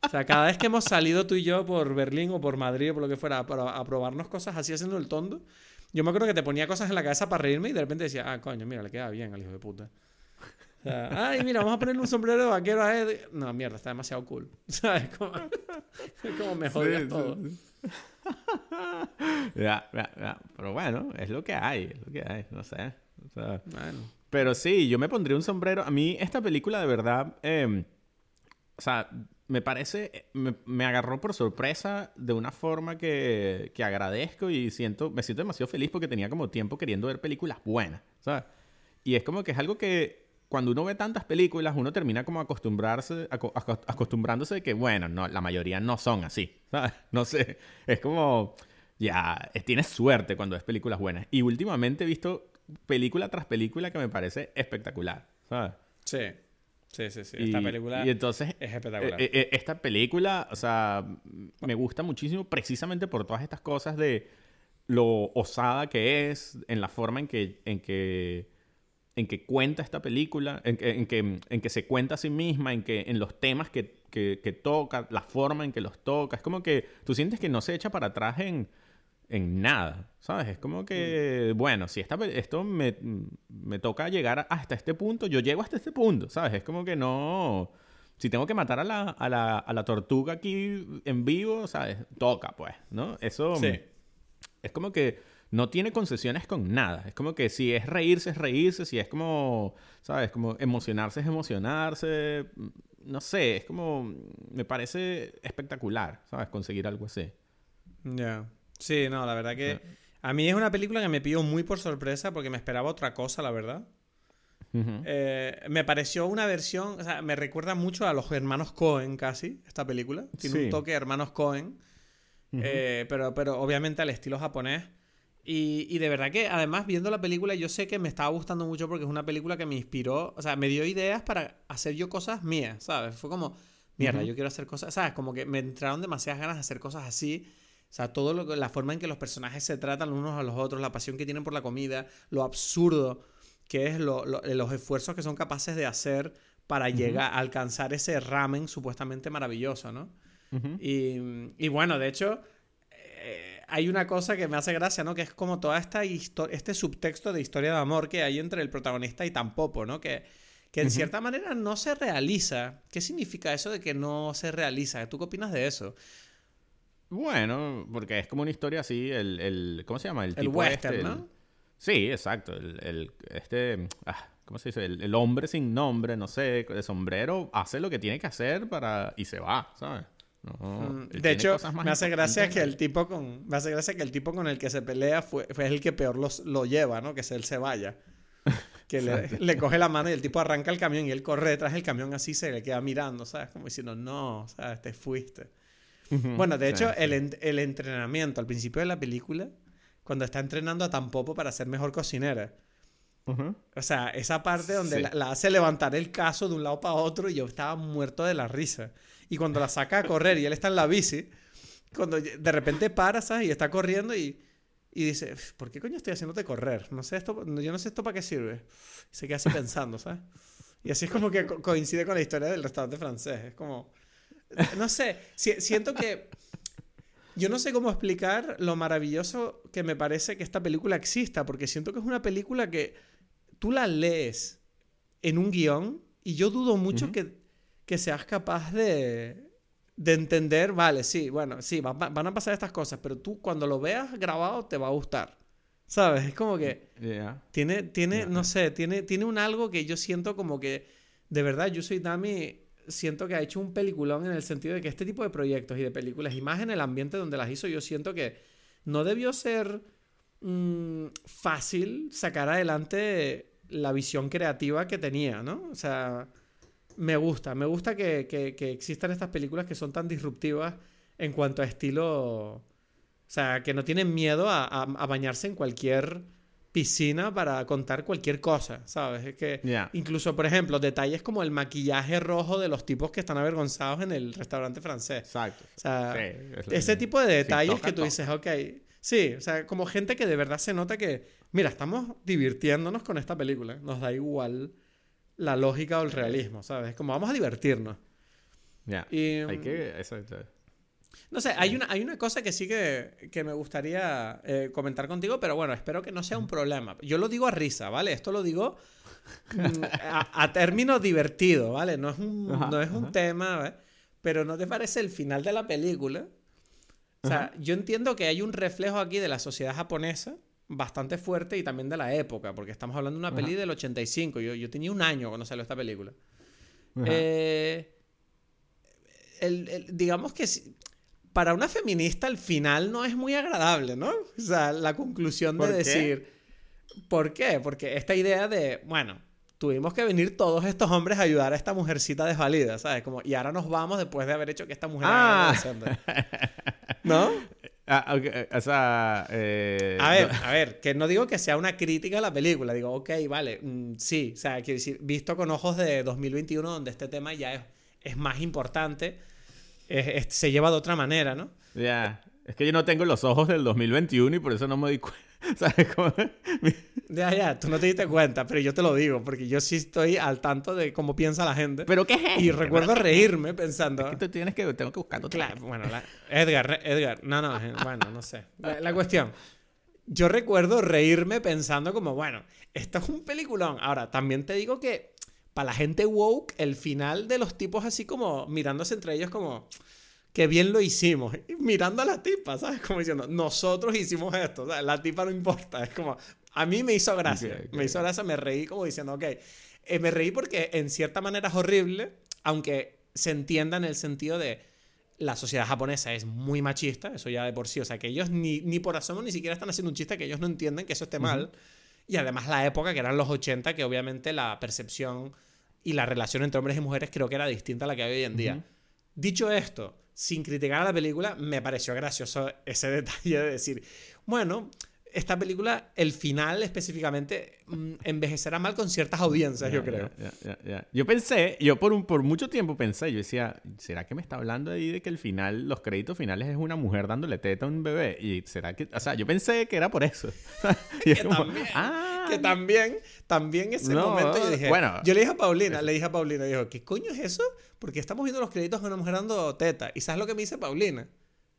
O sea, cada vez que hemos salido tú y yo por Berlín o por Madrid o por lo que fuera para a probarnos cosas así haciendo el tondo, yo me acuerdo que te ponía cosas en la cabeza para reírme y de repente decía, ah, coño, mira, le queda bien al hijo de puta. O sea, ay, mira, vamos a ponerle un sombrero de vaquero a Ed. No, mierda, está demasiado cool. ¿Sabes? Como, como me jodías Sí, sí, todo. sí. Ya, ya, ya. Pero bueno, es lo que hay, es lo que hay, no sé. O sea, Bueno. Pero sí, yo me pondría un sombrero. A mí esta película de verdad, eh, o sea, me parece, me, me agarró por sorpresa de una forma que, que agradezco y siento, me siento demasiado feliz porque tenía como tiempo queriendo ver películas buenas, ¿sabes? Y es como que es algo que cuando uno ve tantas películas, uno termina como acostumbrarse, aco- aco- acostumbrándose de que, bueno, no, la mayoría no son así, ¿sabes? No sé, es como, ya, eh, tienes suerte cuando ves películas buenas. Y últimamente he visto película tras película que me parece espectacular, ¿sabes? Sí. Sí, sí, sí. Esta Y- película Y entonces, es espectacular. eh, eh, esta película, o sea, me gusta muchísimo precisamente por todas estas cosas de lo osada que es, en la forma en que, en que, en que cuenta esta película, en que, en que, en que se cuenta a sí misma, en, que, en los temas que, que, que toca, la forma en que los toca. Es como que tú sientes que no se echa para atrás en, en nada, ¿sabes? Es como que, bueno, si esta, esto me, me toca llegar hasta este punto, yo llego hasta este punto, ¿sabes? Es como que no... Si tengo que matar a la, a la, a la tortuga aquí en vivo, ¿sabes? Toca, pues, ¿no? Eso Sí. es como que no tiene concesiones con nada. Es como que si es reírse, es reírse. Si es como, ¿sabes? Como emocionarse, es emocionarse. No sé, es como... Me parece espectacular, ¿sabes? Conseguir algo así. Ya. Sí, no, la verdad que a mí es una película que me pilló muy por sorpresa porque me esperaba otra cosa, la verdad. Eh, me pareció una versión, o sea, me recuerda mucho a los hermanos Cohen casi, esta película. Tiene Sí. un toque de hermanos Cohen, eh, pero, pero obviamente al estilo japonés. Y, y de verdad que además viendo la película yo sé que me estaba gustando mucho porque es una película que me inspiró, o sea, me dio ideas para hacer yo cosas mías, ¿sabes? Fue como, mierda, yo quiero hacer cosas, ¿sabes? Como que me entraron demasiadas ganas de hacer cosas así. O sea, todo lo que- la forma en que los personajes se tratan unos a los otros, la pasión que tienen por la comida, lo absurdo que es lo, lo- los esfuerzos que son capaces de hacer para llegar a alcanzar ese ramen supuestamente maravilloso, ¿no? Y, y bueno, de hecho, eh, hay una cosa que me hace gracia, ¿no? Que es como toda esta este subtexto de historia de amor que hay entre el protagonista y Tampopo, ¿no? Que, que en cierta manera no se realiza. ¿Qué significa eso de que no se realiza? ¿Tú qué opinas de eso? Bueno, porque es como una historia así, el, el ¿cómo se llama? El, El tipo western, este, el- ¿no? Sí, exacto. El, este, ah, ¿cómo se dice? El, el hombre sin nombre, no sé, de sombrero, hace lo que tiene que hacer para... y se va, ¿sabes? No, Mm, De hecho, me hace gracia que el tipo con. Me hace gracia que el tipo con el que se pelea fue, fue el que peor los, lo lleva, ¿no? Que es él se vaya. Que le, le coge la mano y el tipo arranca el camión y él corre detrás del camión así se le queda mirando, ¿sabes? Como diciendo, no, ¿sabes? Te fuiste. Bueno, de sí, hecho, sí. el, en- el entrenamiento al principio de la película, cuando está entrenando a Tampopo para ser mejor cocinera. Ujú. O sea, esa parte donde Sí. la, la hace levantar el caso de un lado para otro y yo estaba muerto de la risa. Y cuando la saca a correr y él está en la bici, cuando de repente para, ¿sabes? Y está corriendo y, y dice, ¿por qué coño estoy haciéndote correr? No sé esto, yo no sé esto para qué sirve. Y se queda así pensando, ¿sabes? Y así es como que co- coincide con la historia del restaurante francés. Es como, no sé, si- siento que... Yo no sé cómo explicar lo maravilloso que me parece que esta película exista, porque siento que es una película que tú la lees en un guion y yo dudo mucho que, que seas capaz de, de entender, vale, sí, bueno, sí, va- va- van a pasar estas cosas, pero tú cuando lo veas grabado te va a gustar. ¿Sabes? Es como que tiene, tiene, no sé, tiene, tiene un algo que yo siento como que, de verdad, yo soy Dami, siento que ha hecho un peliculón en el sentido de que este tipo de proyectos y de películas, y más en el ambiente donde las hizo, yo siento que no debió ser mm, fácil sacar adelante la visión creativa que tenía, ¿no? O sea, me gusta, me gusta que, que- existan estas películas que son tan disruptivas en cuanto a estilo, o sea, que no tienen miedo a bañarse en cualquier piscina para contar cualquier cosa, ¿sabes? Es que incluso, por ejemplo, detalles como el maquillaje rojo de los tipos que están avergonzados en el restaurante francés. Exacto. O sea, Sí, ese tipo de detalles toca, que tú dices, ok, sí, o sea, como gente que de verdad se nota que, mira, estamos divirtiéndonos con esta película, nos da igual la lógica o el realismo, ¿sabes? Como vamos a divertirnos. Ya. Hay que... Exacto. No sé, hay una, hay una cosa que sí que, que me gustaría eh, comentar contigo, pero bueno, espero que no sea un problema. Yo lo digo a risa, ¿vale? Esto lo digo mm, a, a término divertido, ¿vale? No es un, Ajá, no es un tema, ¿vale? Pero ¿no te parece el final de la película? O sea, yo entiendo que hay un reflejo aquí de la sociedad japonesa bastante fuerte y también de la época, porque estamos hablando de una peli Ajá. del 85. Yo, yo tenía un año cuando salió esta película. Eh, el- el- digamos que para una feminista el final no es muy agradable, ¿no? O sea, la conclusión de ¿Por qué? decir, ¿por qué? Porque esta idea de, bueno, tuvimos que venir todos estos hombres a ayudar a esta mujercita desvalida, ¿sabes? Como, y ahora nos vamos después de haber hecho que esta mujer... Ah. ¿No? Ah, ok, O sea... eh, A ver, no- a ver, que no digo que sea una crítica a la película, digo, ok, vale, mm, sí, o sea, quiero decir, visto con ojos de 2021, donde este tema ya es, es más importante, es- es- se lleva de otra manera, ¿no? Ya. Es que yo no tengo los ojos del 2021 y por eso no me di cuenta. ¿Sabes cómo? Ya, ya, tú no te diste cuenta, pero yo te lo digo, porque yo sí estoy al tanto de cómo piensa la gente. ¿Pero qué es? y recuerdo reírme pensando... Es que tú tienes que... Tengo que buscar otra Claro, bueno, la- Edgar, Edgar, no, no, eh, bueno, no sé. La, la cuestión, yo recuerdo reírme pensando como, bueno, esto es un peliculón. Ahora, también te digo que para la gente woke, el final de los tipos así como mirándose entre ellos como, que bien lo hicimos. Y mirando a la tipa, ¿sabes? Como diciendo, nosotros hicimos esto, ¿sabes? La tipa no importa. Es como, a mí me hizo gracia. Ok, ok. Me hizo gracia, me reí como diciendo, ok. Eh, me reí porque en cierta manera es horrible, aunque se entienda en el sentido de la sociedad japonesa es muy machista, eso ya de por sí. O sea, que ellos ni, ni por asomo ni siquiera están haciendo un chiste que ellos no entienden que eso esté mal. Y además la época, que eran los 80, que obviamente la percepción y la relación entre hombres y mujeres creo que era distinta a la que hay hoy en día. Dicho esto, sin criticar a la película, me pareció gracioso ese detalle de decir, bueno, esta película, el final específicamente, mm, envejecerá mal con ciertas audiencias, yo creo. Yo pensé, yo por, un, por mucho tiempo pensé, yo decía, ¿será que me está hablando ahí de que el final, los créditos finales es una mujer dándole teta a un bebé? Y será que, o sea, yo pensé que era por eso. Que, como, también, ah, que también, también ese No, momento yo dije, bueno. yo le dije a Paulina, le dije a Paulina, dijo, ¿qué coño es eso? Porque estamos viendo los créditos de una mujer dando teta. ¿Y sabes lo que me dice Paulina?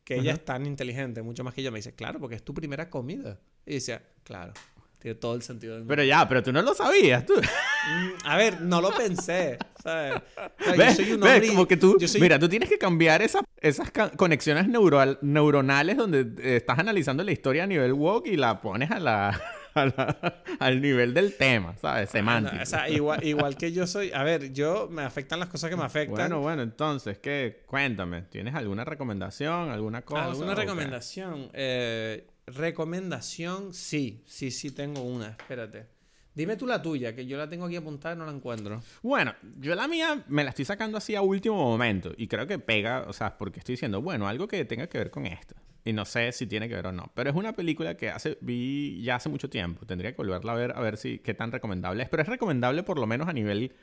Que ella Ajá. es tan inteligente, mucho más que yo. Me dice, claro, porque es tu primera comida. Y decía, claro, tiene todo el sentido del mundo. Pero ya, pero tú no lo sabías, tú. Mm, a ver, no lo pensé, ¿sabes? O sea, yo ¿Ves? soy un ¿Ves? hombre y- Como que tú, yo soy- mira, tú tienes que cambiar esa- esas conexiones neural- neuronales donde eh, estás analizando la historia a nivel woke y la pones a la, a la- al nivel del tema, ¿sabes? Ah, Semántico. no, o sea, igual, igual que yo soy, a ver, yo me afectan las cosas que me afectan. Bueno, bueno, entonces, ¿qué? Cuéntame, ¿tienes alguna recomendación, alguna cosa? ¿Alguna recomendación? Eh, recomendación, sí, sí, sí tengo una, espérate. Dime tú la tuya, que yo la tengo aquí apuntada y no la encuentro. Bueno, yo la mía me la estoy sacando así a último momento y creo que pega, o sea, porque estoy diciendo, bueno, algo que tenga que ver con esto. Y no sé si tiene que ver o no, pero es una película que hace vi ya hace mucho tiempo. Tendría que volverla a ver a ver si qué tan recomendable es, pero es recomendable por lo menos a nivel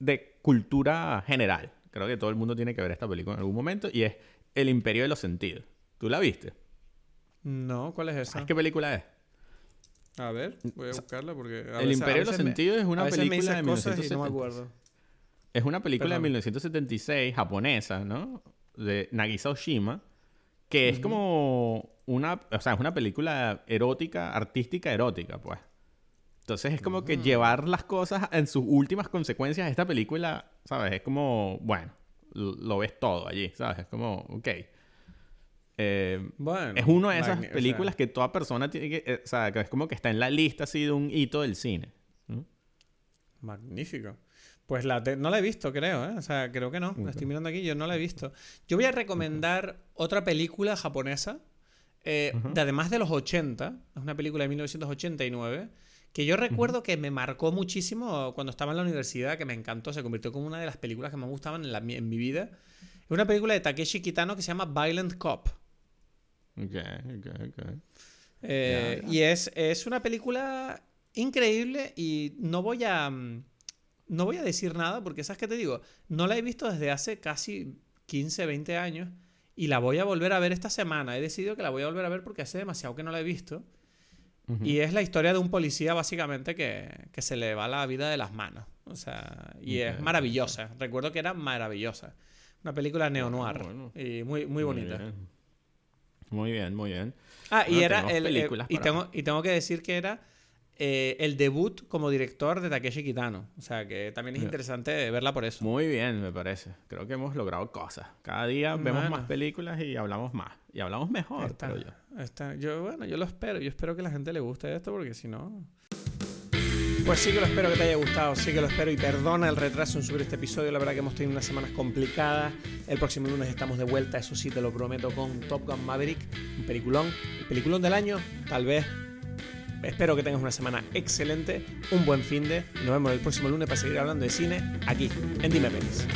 de cultura general. Creo que todo el mundo tiene que ver esta película en algún momento y es El Imperio de los Sentidos. ¿Tú la viste? No, ¿cuál es esa? ¿Sabes qué película es? A ver, voy a buscarla porque... a El veces- Imperio de los Sentidos es una película de cosas y no 1970. me acuerdo. Es una película Perdón. de 1976 japonesa, ¿no? De Nagisa Oshima, que es como una, o sea, es una película erótica, artística erótica, pues. Entonces es como que llevar las cosas en sus últimas consecuencias. Esta película, ¿sabes? Es como, bueno, lo ves todo allí, ¿sabes? Es como, ok. Eh, Bueno. es una de esas magni- o sea, películas que toda persona tiene que, eh, o sea, que es como que está en la lista así de un hito del cine. Magnífico. Pues la no la he visto, creo, ¿eh? O sea, creo que no. La estoy mirando aquí, yo no la he visto. Yo voy a recomendar otra película japonesa, eh, de además de los 80, es una película de 1989, que yo recuerdo que me marcó muchísimo cuando estaba en la universidad, que me encantó, se convirtió como una de las películas que más me gustaban en, la mi- en mi vida. Es una película de Takeshi Kitano que se llama Violent Cop. Ok, ok, ok. Eh. Y es, es una película increíble y no voy a mm, no voy a decir nada porque sabes qué te digo, no la he visto desde hace casi 15, 20 años y la voy a volver a ver esta semana. He decidido que la voy a volver a ver porque hace demasiado que no la he visto. Y es la historia de un policía básicamente que, que se le va la vida de las manos. O sea, y es maravillosa. Recuerdo que era maravillosa. Una película neo-noir bueno. y muy, muy bonita. bien. Muy bien, muy bien. Ah, y era el, el- películas y, tengo, y tengo que decir que era eh, el debut como director de Takeshi Kitano. O sea, que también es interesante verla por eso. Muy bien, me parece. Creo que hemos logrado cosas. Cada día vemos más películas y hablamos más. Y hablamos mejor, Está- creo yo. está- yo, bueno, yo lo espero. Yo espero que la gente le guste esto porque si no... Pues sí que lo espero que te haya gustado, sí que lo espero y perdona el retraso en subir este episodio, la verdad que hemos tenido unas semanas complicadas. El próximo lunes estamos de vuelta, eso sí te lo prometo, con Top Gun Maverick, un peliculón, el peliculón del año, tal vez. Espero que tengas una semana excelente, un buen fin de. Nos vemos el próximo lunes para seguir hablando de cine aquí, en Dime Pelis.